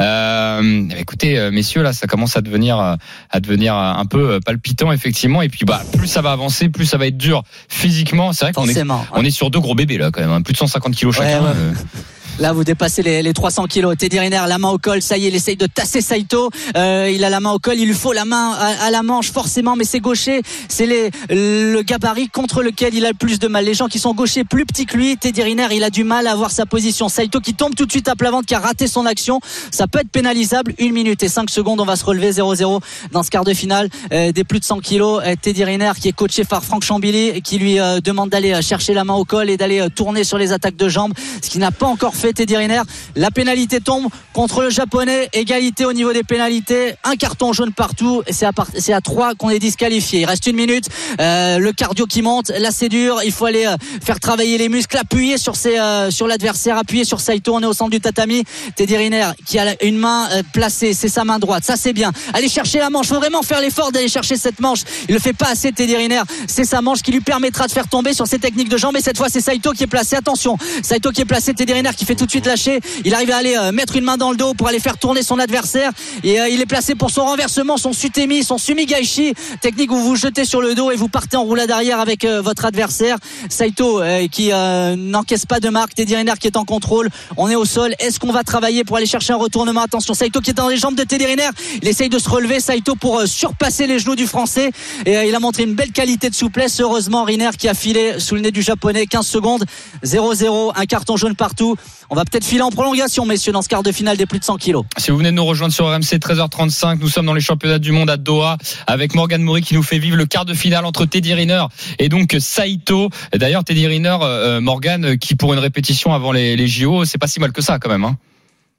Euh, écoutez, euh, messieurs, là, ça commence à devenir, à devenir un peu palpitant, effectivement. Et puis, bah, plus ça va avancer, plus ça va être dur physiquement. C'est vrai qu'on est, on est sur deux gros bébés là, quand même. hein. Plus de 150 kilos chacun. ouais. <laughs> Là, vous dépassez les, les 300 kilos. Teddy Riner, la main au col. Ça y est, il essaye de tasser Saito. Euh, il a la main au col. Il lui faut la main à, la manche, forcément. Mais c'est gaucher. C'est le gabarit contre lequel il a le plus de mal. Les gens qui sont gauchers plus petits que lui. Teddy Riner, il a du mal à avoir sa position. Saito qui tombe tout de suite à plat ventre, qui a raté son action. Ça peut être pénalisable. Une minute et cinq secondes. On va se relever 0-0 dans ce quart de finale euh, des plus de 100 kilos. Euh, Teddy Riner, qui est coaché par Franck Chambili, qui lui demande d'aller chercher la main au col et d'aller tourner sur les attaques de jambes. Ce qu'il n'a pas encore fait, Teddy Riner. La pénalité tombe contre le japonais. Égalité au niveau des pénalités. Un carton jaune partout. Et c'est à, part- c'est à 3 qu'on est disqualifié. Il reste une minute. Euh, le cardio qui monte. Là, c'est dur. Il faut aller euh, faire travailler les muscles, appuyer sur ses, euh, sur l'adversaire, appuyer sur Saito. On est au centre du tatami. Teddy Riner qui a une main placée. C'est sa main droite. Ça, c'est bien. Allez chercher la manche. Faut vraiment faire l'effort d'aller chercher cette manche. Il le fait pas assez, Teddy Riner. C'est sa manche qui lui permettra de faire tomber sur ses techniques de jambes. Et cette fois, c'est Saito qui est placé. Attention. Saito qui est placé. Teddy Riner qui fait tout de suite lâcher. Il arrive à aller euh, mettre une main dans le dos pour aller faire tourner son adversaire. Et euh, il est placé pour son renversement, son sutemi, son sumigaishi. Technique où vous jetez sur le dos et vous partez en roulade arrière avec euh, votre adversaire. Saito qui n'encaisse pas de marque. Teddy Riner qui est en contrôle. On est au sol. Est-ce qu'on va travailler pour aller chercher un retournement? Attention, Saito qui est dans les jambes de Teddy Riner. Il essaye de se relever. Saito pour surpasser les genoux du français. Et il a montré une belle qualité de souplesse. Heureusement, Riner qui a filé sous le nez du japonais. 15 secondes. 0-0. Un carton jaune partout. On va peut-être filer en prolongation, messieurs, dans ce quart de finale des plus de 100 kilos. Si vous venez de nous rejoindre sur RMC 13h35, nous sommes dans les championnats du monde à Doha avec Morgan Moury qui nous fait vivre le quart de finale entre Teddy Riner et donc Saito. D'ailleurs, Teddy Riner, euh, Morgan, euh, qui pour une répétition avant les, les JO, c'est pas si mal que ça quand même. Hein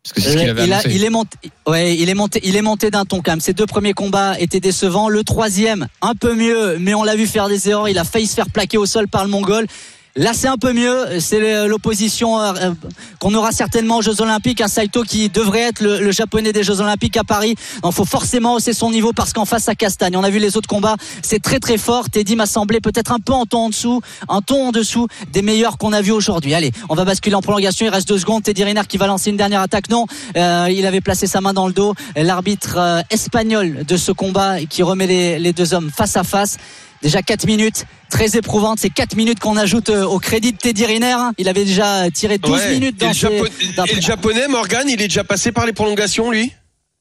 Parce que c'est ce qu'il avait il, a- annoncé. il est monté, ouais, il est monté, il est monté d'un ton quand même. Ses deux premiers combats étaient décevants. Le troisième, un peu mieux, mais on l'a vu faire des erreurs. Il a failli se faire plaquer au sol par le Mongol. Là, c'est un peu mieux. C'est l'opposition euh, euh, qu'on aura certainement aux Jeux Olympiques. Un Saito qui devrait être le, japonais des Jeux Olympiques à Paris. Il faut forcément hausser son niveau parce qu'en face, à Castagne. On a vu les autres combats. C'est très très fort. Teddy m'a semblé peut-être un peu en ton en dessous, un ton en dessous des meilleurs qu'on a vu aujourd'hui. Allez, on va basculer en prolongation. Il reste deux secondes. Teddy Riner qui va lancer une dernière attaque. Non, euh, il avait placé sa main dans le dos. L'arbitre espagnol de ce combat qui remet les deux hommes face à face. Déjà 4 minutes, très éprouvantes. C'est 4 minutes qu'on ajoute euh, au crédit de Teddy Riner. Il avait déjà tiré 12 Ouais. minutes et, dans le ses- Japo- dans- et le japonais, Morgan, il est déjà passé par les prolongations, lui?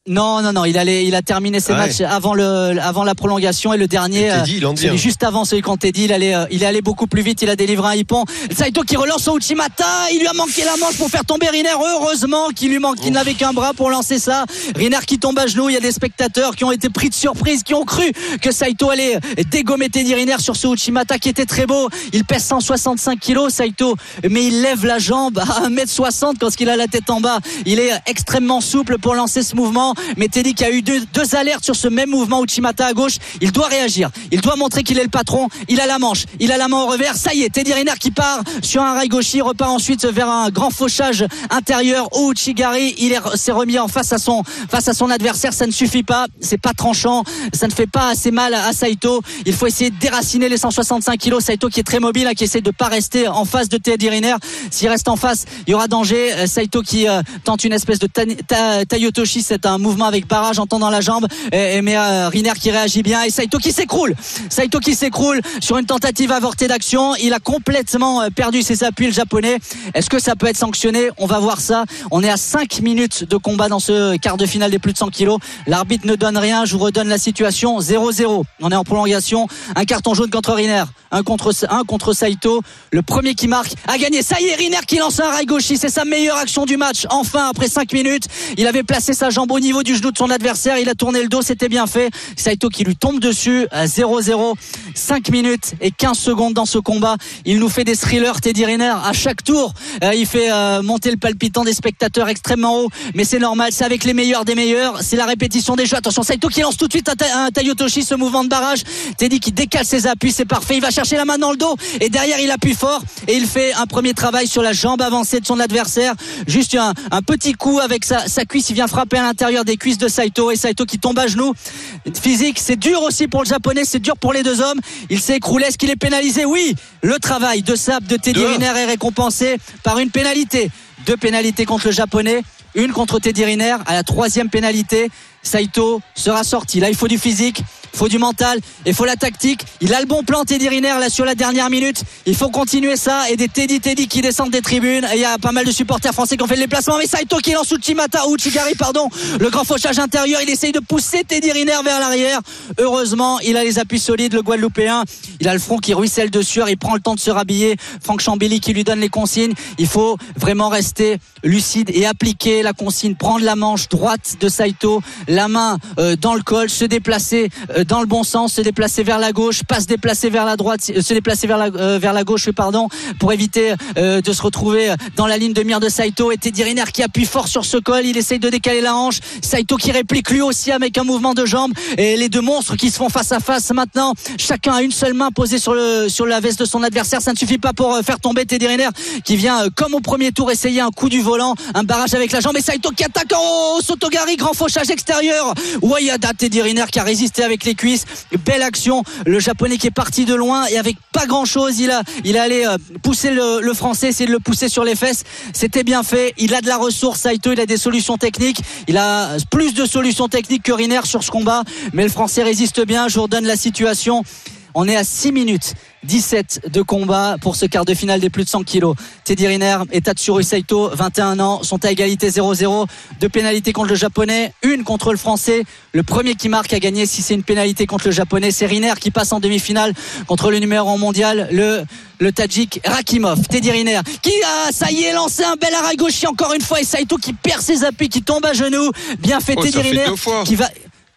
Non, non, non. Il allait, il a terminé ses Ah ouais. matchs avant le, avant la prolongation et le dernier. Et euh, il en dit, celui hein. juste avant celui contre Teddy, il allait, euh, il est allé beaucoup plus vite. Il a délivré un hippon. Saito qui relance au Uchimata. Il lui a manqué la manche pour faire tomber Riner. Heureusement qu'il lui manque, qu'il n'avait qu'un bras pour lancer ça. Riner qui tombe à genoux. Il y a des spectateurs qui ont été pris de surprise, qui ont cru que Saito allait dégommer Teddy Riner sur ce Uchimata qui était très beau. Il pèse 165 kilos, Saito, mais il lève la jambe à 1m60 quand il a la tête en bas. Il est extrêmement souple pour lancer ce mouvement. Mais Teddy qui a eu deux, alertes sur ce même mouvement Uchimata à gauche, il doit réagir. Il doit montrer qu'il est le patron. Il a la manche, il a la main au revers. Ça y est, Teddy Riner qui part sur un rail gauche, il repart ensuite vers un grand fauchage intérieur au Uchigari. Il est- s'est remis en face à son adversaire. Ça ne suffit pas. C'est pas tranchant. Ça ne fait pas assez mal à Saito. Il faut essayer de déraciner les 165 kilos. Saito qui est très mobile, hein, qui essaie de pas rester en face de Teddy Riner. S'il reste en face, il y aura danger. Euh, Saito qui euh, tente une espèce de ta- ta- Tayotoshi. C'est un mouvement avec barrage en tendant la jambe. Et, mais euh, Riner qui réagit bien et Saito qui s'écroule. Saito qui s'écroule sur une tentative avortée d'action. Il a complètement euh, perdu ses appuis le japonais. Est-ce que ça peut être sanctionné? On va voir ça. On est à 5 minutes de combat dans ce quart de finale des plus de 100 kilos. L'arbitre ne donne rien. Je vous redonne la situation 0-0. On est en prolongation. Un carton jaune contre Riner. Un contre, un contre Saito. Le premier qui marque a gagné. Ça y est, Riner qui lance un rail gauchi. C'est sa meilleure action du match. Enfin, après 5 minutes, il avait placé sa jambe au niveau du genou de son adversaire. Il a tourné le dos. C'était bien fait. Saito qui lui tombe dessus. à 0-0. 5 minutes et 15 secondes dans ce combat. Il nous fait des thrillers, Teddy Riner. À chaque tour, euh, il fait euh, monter le palpitant des spectateurs extrêmement haut. Mais c'est normal. C'est avec les meilleurs des meilleurs. C'est la répétition des jeux. Attention, Saito qui lance tout de suite un, ta- un Tayotoshi, ce mouvement de barrage. Teddy qui décale ses appuis. C'est parfait. Il va chercher la main dans le dos. Et derrière, il appuie fort. Et il fait un premier travail sur la jambe avancée de son adversaire. Juste un, petit coup avec sa cuisse. Il vient frapper à l'intérieur des cuisses de Saito. Et Saito qui tombe à genoux. Physique, c'est dur aussi pour le japonais. C'est dur pour les deux hommes. Il s'est écroulé. Est-ce qu'il est pénalisé? Oui. Le travail de Sap de Teddy. Riner est récompensé par une pénalité. Deux pénalités contre le japonais. Une contre Teddy Riner. À la troisième pénalité, Saito sera sorti. Là, il faut du physique, faut du mental, il faut la tactique. Il a le bon plan, Teddy Riner, là, sur la dernière minute. Il faut continuer ça. Et des Teddy Teddy qui descendent des tribunes. Et il y a pas mal de supporters français qui ont fait le déplacement. Mais Saito qui lance Uchimata, ou Uchigari, pardon. Le grand fauchage intérieur. Il essaye de pousser Teddy Riner vers l'arrière. Heureusement, il a les appuis solides, le Guadeloupéen. Il a le front qui ruisselle de sueur. Il prend le temps de se rhabiller. Franck Chambelli qui lui donne les consignes. Il faut vraiment rester lucide et appliquer la consigne. Prendre la manche droite de Saito, la main euh, dans le col, se déplacer euh, dans le bon sens, se déplacer vers la gauche, pas se déplacer vers la droite, se déplacer vers la, euh, vers la gauche, pardon, pour éviter euh, de se retrouver dans la ligne de mire de Saito. Et Teddy Riner qui appuie fort sur ce col. Il essaye de décaler la hanche. Saito qui réplique lui aussi avec un mouvement de jambe. Et les deux monstres qui se font face à face maintenant. Chacun a une seule main posée sur, le, sur la veste de son adversaire. Ça ne suffit pas pour euh, faire tomber Teddy Riner qui vient comme au premier tour essayer un coup du volant, un barrage avec la jambe. Et Saito qui attaque haut. Sotogari, grand fauchage extérieur. Wayada, Teddy Riner qui a résisté avec les cuisses. Belle action. Le japonais qui est parti de loin et avec pas grand chose, il a, il euh, pousser le, le français, essayer de le pousser sur les fesses. C'était bien fait. Il a de la ressource, Saito. Il a des solutions techniques. Il a plus de solutions techniques que Riner sur ce combat. Mais le français résiste bien. Je vous redonne la situation. On est à 6 minutes 17 de combat pour ce quart de finale des plus de 100 kilos. Teddy Riner et Tatsuro Saito, 21 ans, sont à égalité 0-0. Deux pénalités contre le japonais, une contre le français. Le premier qui marque a gagné si c'est une pénalité contre le japonais. C'est Riner qui passe en demi-finale contre le numéro 1 mondial, le le Tadjik Rakimov, Teddy Riner, qui a, ça y est, lancé un bel arrêt gaucher encore une fois et Saito qui perd ses appuis, qui tombe à genoux. Bien fait Oh, Teddy Riner, qui va,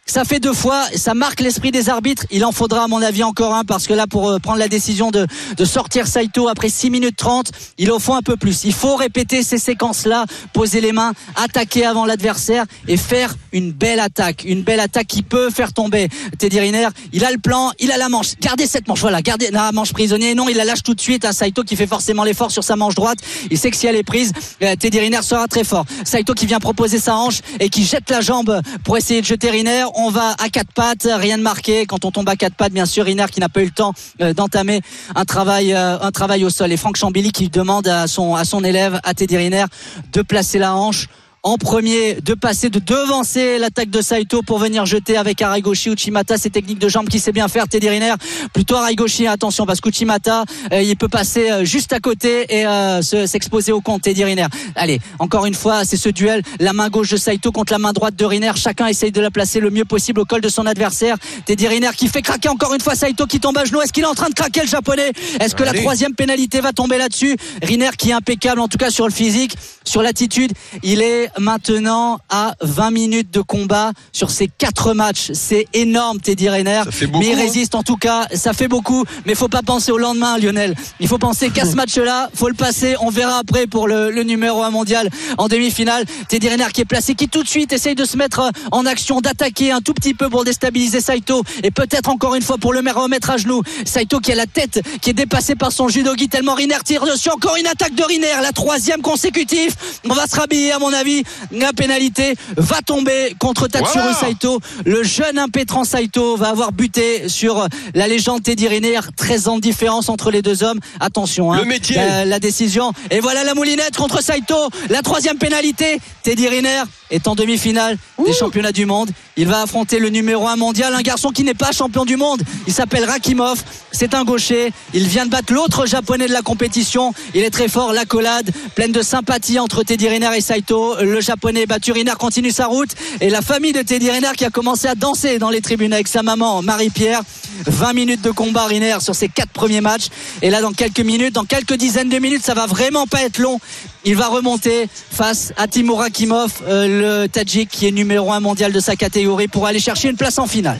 ça fait deux fois, ça marque l'esprit des arbitres. Il en faudra, à mon avis, encore un, parce que là, pour euh, prendre la décision de, de sortir Saito après 6 minutes 30, il en faut un peu plus. Il faut répéter ces séquences-là, poser les mains, attaquer avant l'adversaire et faire une belle attaque. Une belle attaque qui peut faire tomber Teddy Riner. Il a le plan, il a la manche. Gardez cette manche, voilà, gardez la manche prisonnier. Non, il la lâche tout de suite à Saito qui fait forcément l'effort sur sa manche droite. Il sait que si elle est prise, euh, Teddy Riner sera très fort. Saito qui vient proposer sa hanche et qui jette la jambe pour essayer de jeter Riner. On va à quatre pattes, rien de marqué. Quand on tombe à quatre pattes, bien sûr, Riner qui n'a pas eu le temps euh, d'entamer un travail, euh, un travail au sol. Et Franck Chambili qui demande à son, à son élève, à Teddy Riner, de placer la hanche en premier, de passer, de devancer l'attaque de Saito pour venir jeter avec Aragoshi Uchimata ses techniques de jambes qui sait bien faire Teddy Riner. Plutôt Aragoshi, attention parce qu'Uchimata, euh, il peut passer euh, juste à côté et euh, se- s'exposer au compte Teddy Riner. Allez, encore une fois, c'est ce duel, la main gauche de Saito contre la main droite de Riner. Chacun essaye de la placer le mieux possible au col de son adversaire. Teddy Riner qui fait craquer encore une fois Saito qui tombe à genoux. Est-ce qu'il est en train de craquer le japonais? Est-ce que la troisième pénalité va tomber là-dessus? Riner qui est impeccable en tout cas sur le physique, sur l'attitude. Il est maintenant à 20 minutes de combat sur ces quatre matchs. C'est énorme Teddy Riner. Ça fait beaucoup, mais il hein. résiste en tout cas, ça fait beaucoup, mais faut pas penser au lendemain Lionel. Il faut penser qu'à ce <laughs> match-là, faut le passer, on verra après pour le, le numéro 1 mondial en demi-finale. Teddy Riner qui est placé, qui tout de suite essaye de se mettre en action, d'attaquer un tout petit peu pour déstabiliser Saito et peut-être encore une fois pour le remettre à genoux. Saito qui a la tête qui est dépassée par son judogi tellement Riner tire dessus. Encore une attaque de Riner, la troisième consécutive. On va se rhabiller à mon avis La pénalité va tomber contre Tatsuru. Saito. Le jeune impétrant Saito va avoir buté sur la légende Teddy Riner. 13 ans de différence entre les deux hommes. Attention, hein, Le métier. la, la décision. Et voilà la moulinette contre Saito. La troisième pénalité. Teddy Riner est en demi-finale des championnats du monde. Il va affronter le numéro 1 mondial, un garçon qui n'est pas champion du monde. Il s'appelle Rakimov. C'est un gaucher. Il vient de battre l'autre japonais de la compétition. Il est très fort. L'accolade pleine de sympathie entre Teddy Riner et Saito. Le japonais battu continue sa route. Et la famille de Teddy Riner qui a commencé à danser dans les tribunes avec sa maman Marie-Pierre. 20 minutes de combat Riner sur ses quatre premiers matchs. Et là, dans quelques minutes, dans quelques dizaines de minutes, ça va vraiment pas être long. Il va remonter face à Timur Rakimov, euh, le Tadjik qui est numéro 1 mondial de sa catégorie pour aller chercher une place en finale.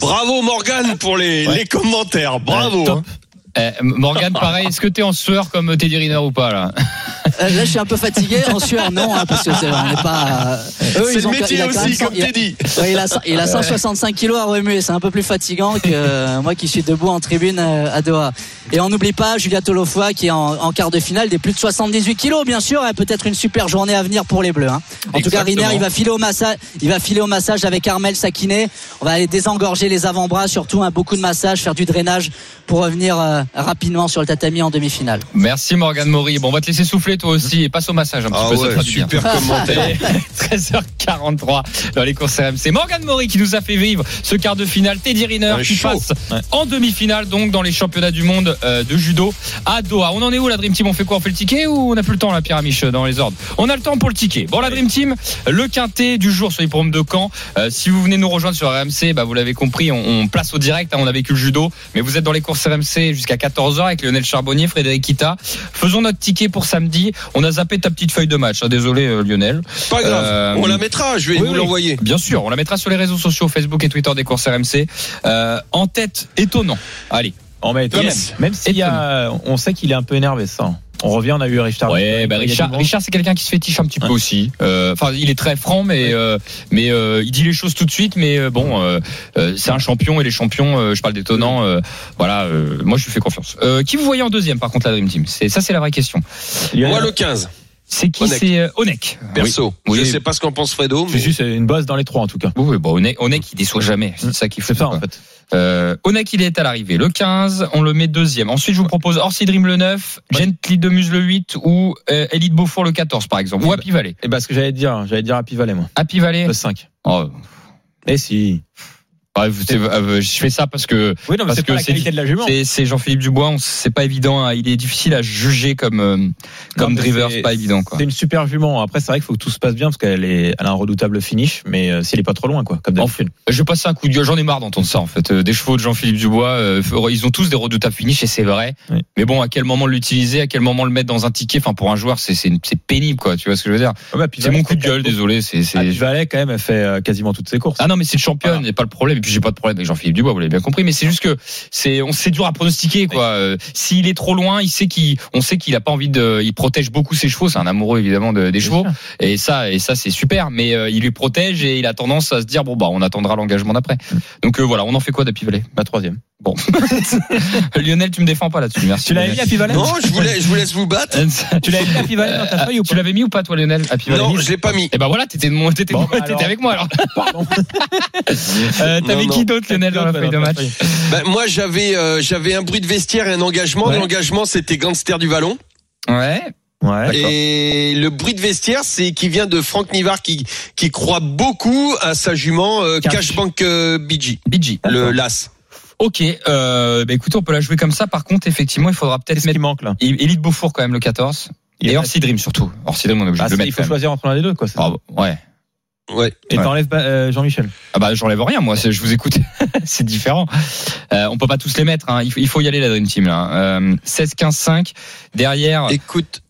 Bravo Morgan pour les, les commentaires. Bravo. top. hein. Eh, Morgan, pareil, est-ce que t'es en sueur comme Teddy Riner ou pas là? Là, je suis un peu fatigué. En sueur, non, hein, parce que c'est, on n'est pas. euh, eux, C'est le métier il a quand aussi, même cent- comme il a- t'es dit. Ouais, il, a, il a 165 kilos à remuer, c'est un peu plus fatigant que euh, moi qui suis debout en tribune euh, à Doha. Et on n'oublie pas Julia Tolofoa qui est en, en quart de finale des plus de 78 kilos, bien sûr. hein, Peut-être une super journée à venir pour les Bleus. hein. En tout cas. Riner, il va filer au massage, il va filer au massage avec Armel Sakiné. On va aller désengorger les avant-bras, surtout un beaucoup de massage, faire du drainage pour revenir euh, rapidement sur le tatami en demi-finale. Merci Morgan Maury. Bon, on va te laisser souffler toi aussi et passe au massage un petit ah peu. Ouais, super <laughs> commentaire. 43 dans les courses RMC. Morgan Mori qui nous a fait vivre ce quart de finale. Teddy Riner qui passe en demi-finale donc dans les championnats du monde euh, de judo à Doha. On en est où la Dream Team? On fait quoi? On fait le ticket ou on n'a plus le temps la Pyramiche dans les ordres? On a le temps pour le ticket. Bon la Dream Team, le quintet du jour sur les programmes de Caen. Euh, si vous venez nous rejoindre sur RMC, bah, vous l'avez compris, on, place au direct. Hein, on a vécu le judo, mais vous êtes dans les courses RMC jusqu'à 14h avec Lionel Charbonnier, Frédéric Kita. Faisons notre ticket pour samedi. On a zappé ta petite feuille de match. Hein. Désolé euh, Lionel. Pas grave. Euh, on la met mettra. Je vais oui, vous oui. l'envoyer. Bien sûr, on la mettra sur les réseaux sociaux, Facebook et Twitter des courses RMC. Euh, en tête, étonnant. Allez. On met Yes. Même s'il y a, on sait qu'il est un peu énervé, ça. On revient, on a eu Richard. Ouais, bah Richard, c'est quelqu'un qui se fétiche un petit peu aussi. Euh, Enfin, il est très franc, mais euh, mais euh, il dit les choses tout de suite. Mais euh, bon, c'est un champion et les champions, euh, je parle d'étonnant. euh, voilà, euh, moi je lui fais confiance. Euh, qui vous voyez en deuxième, par contre, la Dream Team? C'est ça, c'est la vraie question. Moi, le 15. C'est qui? C'est euh, Onek. Perso. Oui. Je Oui. sais pas ce qu'en pense Fredo, mais c'est une bosse dans les trois, en tout cas. Oui, bon, Onek, Onek, il déçoit jamais. C'est ça qu'il faut. C'est ça, en fait. Euh, Onek, il est à l'arrivée. Le 15, on le met deuxième. Ensuite, je vous propose Orsi Dream le 9, Ouais. Gently Demuse le 8 ou euh, Elite Beaufort le 14, par exemple. Ou Happy Valley. Et bah, ce que j'allais dire, j'allais dire Happy Valley, moi. Happy Valley. Le 5. Oh, Et si. C'est- euh, je fais ça parce que Oui, non, mais Parce c'est que c'est Jean-Philippe Dubois. C'est pas évident. hein. Il est difficile à juger comme euh, comme driver. c'est- pas évident, quoi. C'est une super jument. Après, c'est vrai qu'il faut que tout se passe bien parce qu'elle est, elle a un redoutable finish, mais euh, si elle est pas trop loin, quoi, comme d'habitude. Je vais passer un coup de gueule. J'en ai marre d'entendre ça, en fait. Euh, Des chevaux de Jean-Philippe Dubois, euh, ils ont tous des redoutables finish et c'est vrai. Oui. Mais bon, à quel moment l'utiliser, à quel moment le mettre dans un ticket. Enfin, pour un joueur, c'est c'est c'est pénible, quoi. Tu vois ce que je veux dire Ah bah, C'est mon coup de gueule. Désolé. C'est c'est- Valley, quand même, elle fait euh, quasiment toutes ses courses. Ah non, mais c'est le championne, Voilà. il n'y a pas le problème. Et puis j'ai pas de problème avec Jean-Philippe Dubois, vous l'avez bien compris. Mais c'est juste que c'est, on c'est dur à pronostiquer, quoi. Euh, S'il est trop loin, il sait qu'il, on sait qu'il a pas envie de, il protège beaucoup ses chevaux. C'est un amoureux évidemment de- des chevaux. sûr. Et ça, et ça c'est super. Mais euh, il les protège et il a tendance à se dire bon bah on attendra l'engagement d'après. Donc euh, voilà, on en fait quoi d'Happy Valley Ma troisième. Bon, <laughs> Lionel, tu me défends pas là-dessus. Merci. Tu l'avais mis Happy Valley non, je vous, laisse, je vous laisse vous battre. <laughs> Tu l'avais mis Happy Valley dans ta feuille ou tu pas? l'avais mis ou pas toi, Lionel Happy Valley Non, je l'ai pas mis. Et ben voilà, t'étais Bon, bah avec moi alors. Pardon. <laughs> T'avais qui d'autre, Lionel, dans la feuille de match Ben, moi, j'avais euh, j'avais un bruit de vestiaire et un engagement. Ouais. L'engagement, c'était Gangster du Vallon. Ouais. Ouais. Et le bruit de vestiaire, c'est qui vient de Franck Nivard, qui qui croit beaucoup à sa jument euh, Cash. Cashbank euh, BG, BG. le l'as. Ok, euh, bah écoutez, on peut la jouer comme ça. Par contre, effectivement, il faudra peut-être mettre qui manque là? Elite Beaufour quand même le 14. Il Et Orsi Dream surtout. Orsi Dream, on est obligé Ah, de le Il mettre. faut quand même. choisir entre l'un des deux, quoi. Ah, bah, ouais. Ouais. Et Ouais. t'enlèves euh, Jean-Michel. Ah bah j'enlève rien, moi. c'est- Je vous écoute. <laughs> c'est différent. Euh, on peut pas tous les mettre. Hein. Il, faut, il faut y aller la Dream Team là. Euh, 16, 15, 5. Derrière. Écoute,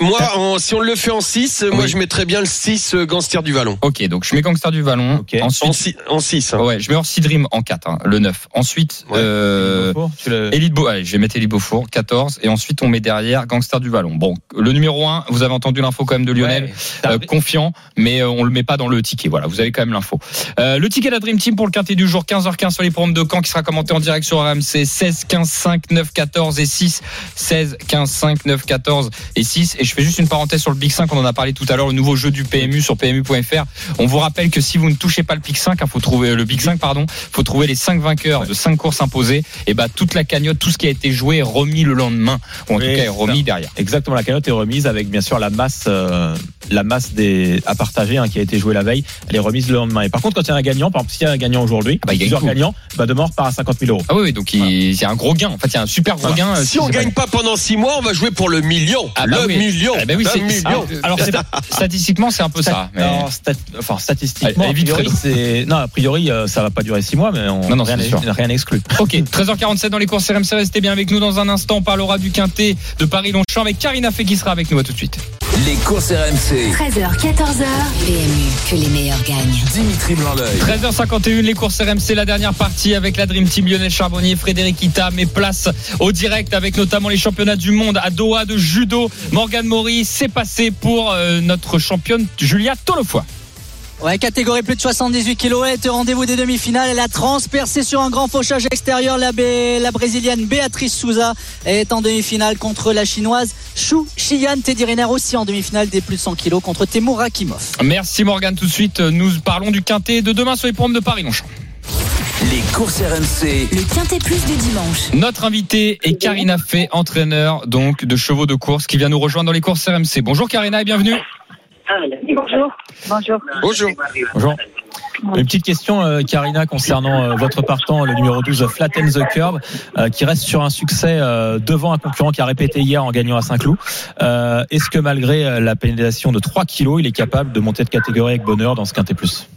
moi, en- si on le fait en 6, moi, Oui. je mettrais bien le 6 euh, Gangster du Vallon. Ok, donc je mets Gangster du Vallon. Ensuite, En 6. En six, hein. ouais, je mets Orsi Dream en 4, hein, le 9. Ensuite, Ouais. euh, Beaufort, tu le- Elite Beau, allez, je vais mettre Elite Beaufour, 14. Et ensuite, on met derrière Gangster du Vallon. Bon, le numéro 1, vous avez entendu l'info quand même de Lionel. Ouais. Euh, confiant, mais euh, on le met pas dans le ticket. Voilà, vous avez quand même l'info. Euh, le ticket de la Dream Team pour le quintet du jour, 15h15 sur les programmes de Caen qui sera commenté en direct sur RMC 16, 15, 5, 9, 14 et 6. 16, 15, 5, 9, 14 et 6. Et je fais juste une parenthèse sur le Big 5, on en a parlé tout à l'heure, le nouveau jeu du PMU sur PMU.fr. On vous rappelle que si vous ne touchez pas le Big 5, il faut trouver le Big 5, pardon, faut trouver les 5 vainqueurs de 5 courses imposées. Et bah toute la cagnotte, tout ce qui a été joué est remis le lendemain, ou en Oui, tout cas est remis derrière. Exactement, la cagnotte est remise avec bien sûr la masse, euh, la masse des à partager hein, qui a été jouée la veille. Elle est remise le lendemain. Et par contre, quand il y a un gagnant, par exemple, s'il y a un gagnant aujourd'hui, bah, il gagne plusieurs tout. gagnants, bah demain on repart à 50 000 euros. Ah oui, oui, donc il il y a un gros gain. En fait, il y a un super gros gain. euh, Si on c'est gagne pas pendant six mois, on va jouer pour le million. Ah bah le oui. million. Eh ben oui, le million. Alors statistiquement c'est un peu ça. mais- Non, stat- enfin statistiquement, Allez, a vite, priori, Fredo. c'est non, a priori, euh, ça va pas durer 6 mois, mais on Non, non, rien n'exclut. Ok, 13h47 dans les courses RMC, restez bien avec nous dans un instant. On parlera du quintet de Paris-Longchamp avec Karina Fay qui sera avec nous à tout de suite. Les courses RMC. 13h, 14h. PMU, que les meilleurs gagnent. Dimitri Blanc-L'œil. 13h51, les courses RMC, la dernière partie avec la Dream Team Lionel Charbonnier, Frédéric Ita, mais place au direct avec notamment les championnats du monde à Doha de judo. Morgan Maury, c'est passé pour euh, notre championne Julia Tolofoy. Ouais, catégorie plus de 78 kg, elle était au rendez-vous des demi-finales. Elle a transpercé sur un grand fauchage extérieur. La, la brésilienne Béatrice Souza est en demi-finale contre la chinoise Shu Xian. Teddy Riner aussi en demi-finale des plus de 100 kg contre Temur Rakimov. Merci Morgan, tout de suite, nous parlons du quintet de demain sur les programmes de Paris-Longchamp. Les courses RMC. Le Quintet Plus de dimanche. Notre invité est Karina Fay, entraîneur donc de chevaux de course, qui vient nous rejoindre dans les courses RMC. Bonjour Karina et bienvenue. Bonjour. Bonjour. Bonjour. Bonjour. Une petite question, euh, Karina, concernant euh, votre partant, le numéro 12, Flatten the Curve, euh, qui reste sur un succès euh, devant un concurrent qui a répété hier en gagnant à Saint-Cloud. Euh, Est-ce que malgré euh, la pénalisation de 3 kilos, il est capable de monter de catégorie avec bonheur dans ce quintet plus?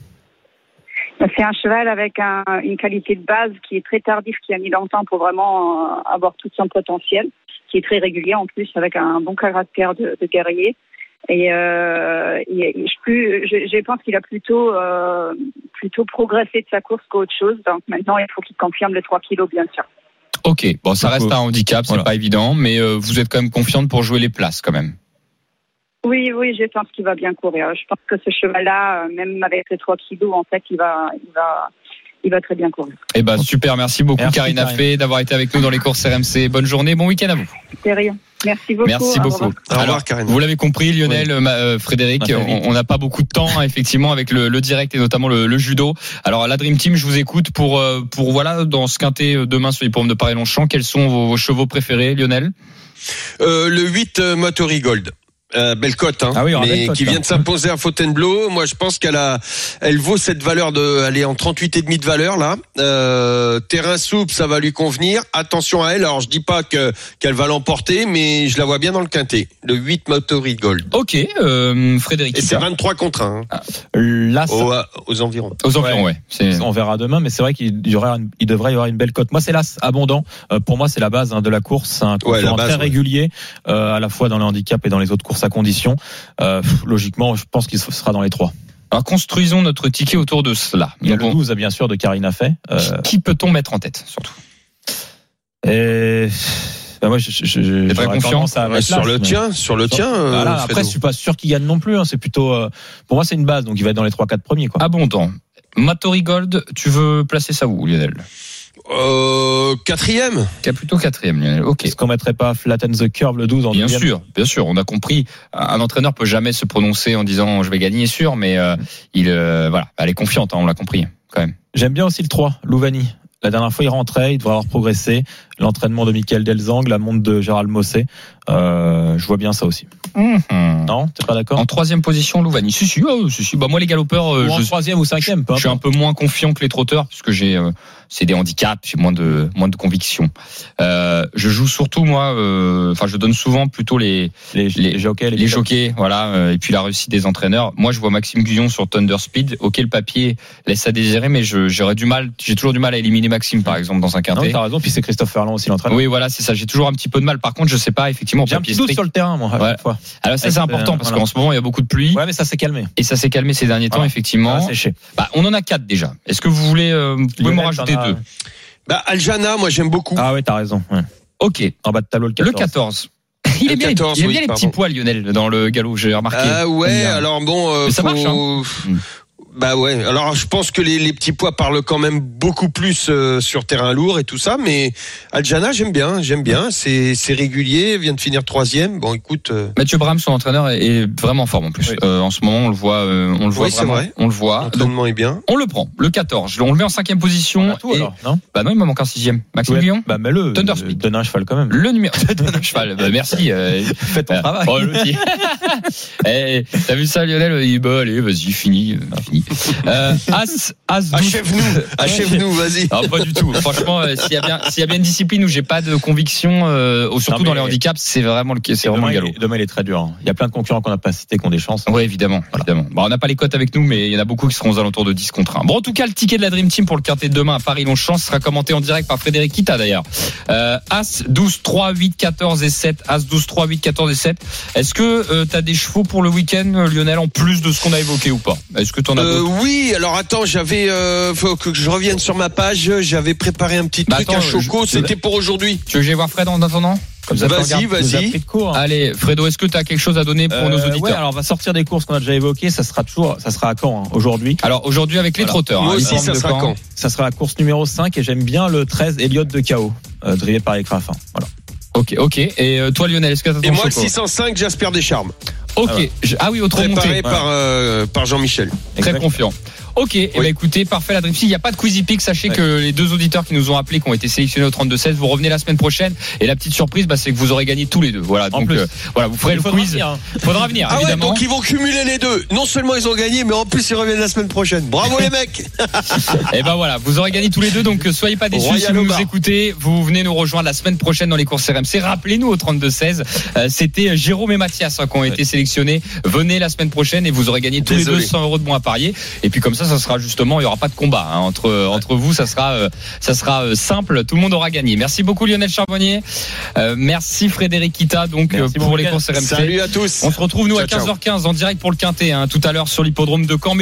C'est un cheval avec un- une qualité de base qui est très tardif, qui a mis longtemps pour vraiment euh, avoir tout son potentiel, qui est très régulier en plus, avec un bon caractère de, de guerrier. Et, euh, et- et je, plus, je, je pense qu'il a plutôt, euh, plutôt progressé de sa course qu'autre chose. Donc maintenant, il faut qu'il confirme les 3 kilos, bien sûr. Ok, bon, ça reste un handicap, c'est voilà. pas évident, mais euh, vous êtes quand même confiante pour jouer les places quand même. Oui, oui, je pense qu'il va bien courir. Je pense que ce cheval-là, euh, même avec les 3 kilos, en fait, il va, il va, il va très bien courir. Eh ben super, merci beaucoup Merci, Karina Karina. Fay d'avoir été avec nous dans les courses RMC. Bonne journée, bon week-end à vous. C'est rien. Merci beaucoup. Merci Au beaucoup. revoir. Au revoir, Alors, Karine. vous l'avez compris, Lionel, euh, ma- euh, Frédéric, on n'a pas beaucoup de temps hein, effectivement avec le, le direct et notamment le, le judo. Alors la Dream Team, je vous écoute pour euh, pour voilà dans ce quintet euh, demain sur les pommes de Paris Longchamp. Quels sont vos, vos chevaux préférés, Lionel? Euh, le 8 euh, Motory Gold. Euh, belle cote, hein, Ah oui, mais belle cote, qui vient de s'imposer à Fontainebleau. Moi, je pense qu'elle a, elle vaut cette valeur de, elle est en 38 et demi de valeur là. Euh, terrain souple, ça va lui convenir. Attention à elle. Alors, je dis pas que qu'elle va l'emporter, mais je la vois bien dans le quintet. Le 8 Motory Gold. Ok, euh, Frédéric. Et c'est Ita. 23 contre 1 hein, Là, ça- aux, aux environs. Aux environs, ouais. On verra demain, mais c'est vrai qu'il y aura une- il devrait y avoir une belle cote. Moi, c'est l'as abondant. Euh, pour moi, c'est la base hein, de la course. C'est un Ouais, base, très ouais. régulier, euh, à la fois dans le handicap et dans les autres courses à condition. Euh, logiquement, je pense qu'il sera dans les trois. Alors construisons notre ticket autour de cela. Il y a Donc, le 12, bien sûr, de Karina Fay. Euh, on- Qui peut-on mettre en tête surtout? Et bah, moi, je, je, je, à Ouais, mettre sur le mais- tien, sur le tien. euh, Voilà, après, Fredo. je suis pas sûr qu'il gagne non plus. hein. C'est plutôt, euh, pour moi, c'est une base, donc il va être dans les trois, quatre premiers. Quoi. Abondant. Matori Gold, tu veux placer ça où, Lionel? Euh, quatrième. Qui a plutôt quatrième, Lionel. Ok. Est-ce qu'on mettrait pas Flatten the Curve le 12 en Bien deuxième sûr, bien sûr, on a compris. Un entraîneur peut jamais se prononcer en disant je vais gagner sûr, mais euh, il euh, voilà, elle est confiante, hein, on l'a compris quand même. J'aime bien aussi le 3, Louvani. La dernière fois, il rentrait, il devrait avoir progressé. L'entraînement de Michael Delzang, la montre de Gérald Mossé. Euh, je vois bien ça aussi. Mhm. Non, t'es pas d'accord En troisième position, Louvani. Si si, oh, si, si. Bah moi les galopeurs, euh, Ou en je, troisième ou cinquième, je suis un peu moins confiant que les trotteurs puisque j'ai euh, c'est des handicaps, j'ai moins de moins de conviction. Euh, je joue surtout moi, euh, enfin je donne souvent plutôt les Les, les- les jockeys, les jockeys, voilà, euh, et puis la réussite des entraîneurs. Moi, je vois Maxime Guyon sur Thunder Speed. Ok, le papier laisse à désirer, mais je- j'aurais du mal, j'ai toujours du mal à éliminer Maxime, par exemple, dans un Non, quintet. t'as raison. Puis c'est Christophe Ferland aussi l'entraîneur. Oui, voilà, c'est ça. J'ai toujours un petit peu de mal. Par contre, je sais pas, effectivement, J'ai un petit doute sur le terrain, moi, à Ouais. chaque fois. Alors ça, c'est Euh, important parce voilà. qu'en ce moment, il y a beaucoup de pluie Ouais, mais ça s'est calmé. et ça s'est calmé ces derniers temps, Voilà. effectivement. Ça a séché. Bah, on en a quatre déjà. Est-ce que vous voulez, euh, vous pouvez m'en rajouter deux Bah, Aljana, moi j'aime beaucoup. Ah ouais, t'as raison. ouais. Ok. En bas de tableau, le Le 14. 14. Il Le aime bien, 14, les, oui, bien les pardon. petits poils, Lionel, dans le galop, j'ai remarqué. Ah ouais, alors bon, euh, Mais ça faut- marche, hein. Bah ouais. Alors je pense que les, les petits poids parlent quand même beaucoup plus euh, sur terrain lourd et tout ça, mais Aljana j'aime bien, j'aime bien. C'est c'est régulier, vient de finir troisième. Bon écoute. euh, Mathieu Bram, son entraîneur, est- est vraiment en forme en plus. Oui. Euh, en ce moment, on le voit, euh, on le voit Oui, vraiment. vrai. On le voit. L'entraînement est bien. on le prend. Le 14. On le met en cinquième position. On a tout et- alors, non? Bah non, il me manque un sixième. Maxime Ouais, Guillon Bah, mets-le. Thunder Speed. Donne un cheval quand même. Le numéro de cheval. Bah, merci. euh, <laughs> Fais ton euh, travail. oh. <laughs> Eh, T'as vu ça, Lionel? Il dit, bah, allez, vas-y, fini. euh, Euh, As, As 12. Achève-nous, achève-nous, vas-y. Ah, pas du tout. Franchement, euh, s'il y a bien, s'il y a bien une discipline où j'ai pas de conviction, euh, surtout Non, dans les handicaps, c'est vraiment le, c'est vraiment vraiment, le galop. il- demain, il est très dur. hein. Il y a plein de concurrents qu'on n'a pas cités qui ont des chances. Oui, évidemment, évidemment. Bon, on n'a pas les cotes avec nous, mais il y en a beaucoup qui seront aux alentours de 10 contre 1. Bon, en tout cas, le ticket de la Dream Team pour le quintet de demain à Paris-Longchamp sera commenté en direct par Frédéric Kita d'ailleurs. Euh, As 12, 3, 8, 14 et 7. As 12, 3, 8, 14 et 7. Est-ce que tu as des chevaux pour le week-end, euh, Lionel, en plus de ce qu'on a évoqué ou pas? Est-ce que tu en as Euh, oui, alors attends, j'avais euh, faut que je revienne sur ma page, j'avais préparé un petit Bah, truc attends, à Choco, c'était pour aujourd'hui. Tu veux que j'aille voir Fred en attendant Comme ça, tu Vas-y, vas-y. hein. Allez, Fredo, est-ce que tu as quelque chose à donner pour Euh, nos auditeurs ouais, alors on va sortir des courses qu'on a déjà évoquées. Ça sera toujours, ça sera à Caen hein, aujourd'hui. Alors aujourd'hui avec les Voilà. trotteurs, Moi hein, aussi, uniforme ça sera Caen. quand Ça sera la course numéro 5 et j'aime bien le 13 Elliott de KO, euh, drivé par les Crafins. Voilà. Ok, ok. Et euh, toi Lionel, est-ce que t'as ton Et moi le choco 605, Jasper Descharmes, Ok. Ah ouais. Je- Ah oui, autre préparé montée. par euh, par Jean-Michel. Très confiant. Ok, eh ben, écoutez, parfait la Dream Team. Il n'y a pas de Quizy Pick. Sachez Ouais. que les deux auditeurs qui nous ont appelés, qui ont été sélectionnés au 32-16, vous revenez la semaine prochaine. Et la petite surprise, bah, c'est que vous aurez gagné tous les deux. Voilà, En donc plus. euh, voilà, vous ferez Il le faudra quiz. venir, hein. Faudra venir, Ah ouais, évidemment. donc ils vont cumuler les deux. Non seulement ils ont gagné, mais en plus ils reviennent la semaine prochaine. Bravo les mecs. <laughs> Et ben voilà, vous aurez gagné tous les deux, donc euh, soyez pas déçus Royal si vous nous écoutez. Vous venez nous rejoindre la semaine prochaine dans les courses RMC. Rappelez-nous au 32-16, euh, c'était Jérôme et Mathias hein, qui ont été sélectionnés. Venez la semaine prochaine et vous aurez gagné tous les deux 100 euros de bons à parier. Et puis comme ça, ça sera justement, il y aura pas de combat hein, entre entre vous. Ça sera euh, ça sera euh, simple. Tout le monde aura gagné. Merci beaucoup Lionel Charbonnier. Euh, merci Frédéric Kita donc Merci, bon pour les courses RMC. Salut à tous. On se retrouve nous à Ciao, ciao. 15h15 en direct pour le quintet hein, tout à l'heure sur l'hippodrome de Caen.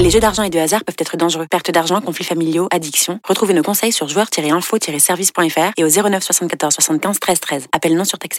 Les jeux d'argent et de hasard peuvent être dangereux. Perte d'argent, conflits familiaux, addiction. Retrouvez nos conseils sur joueurs-info-service.fr et au 09 74 75 13 13. Appel non surtaxé.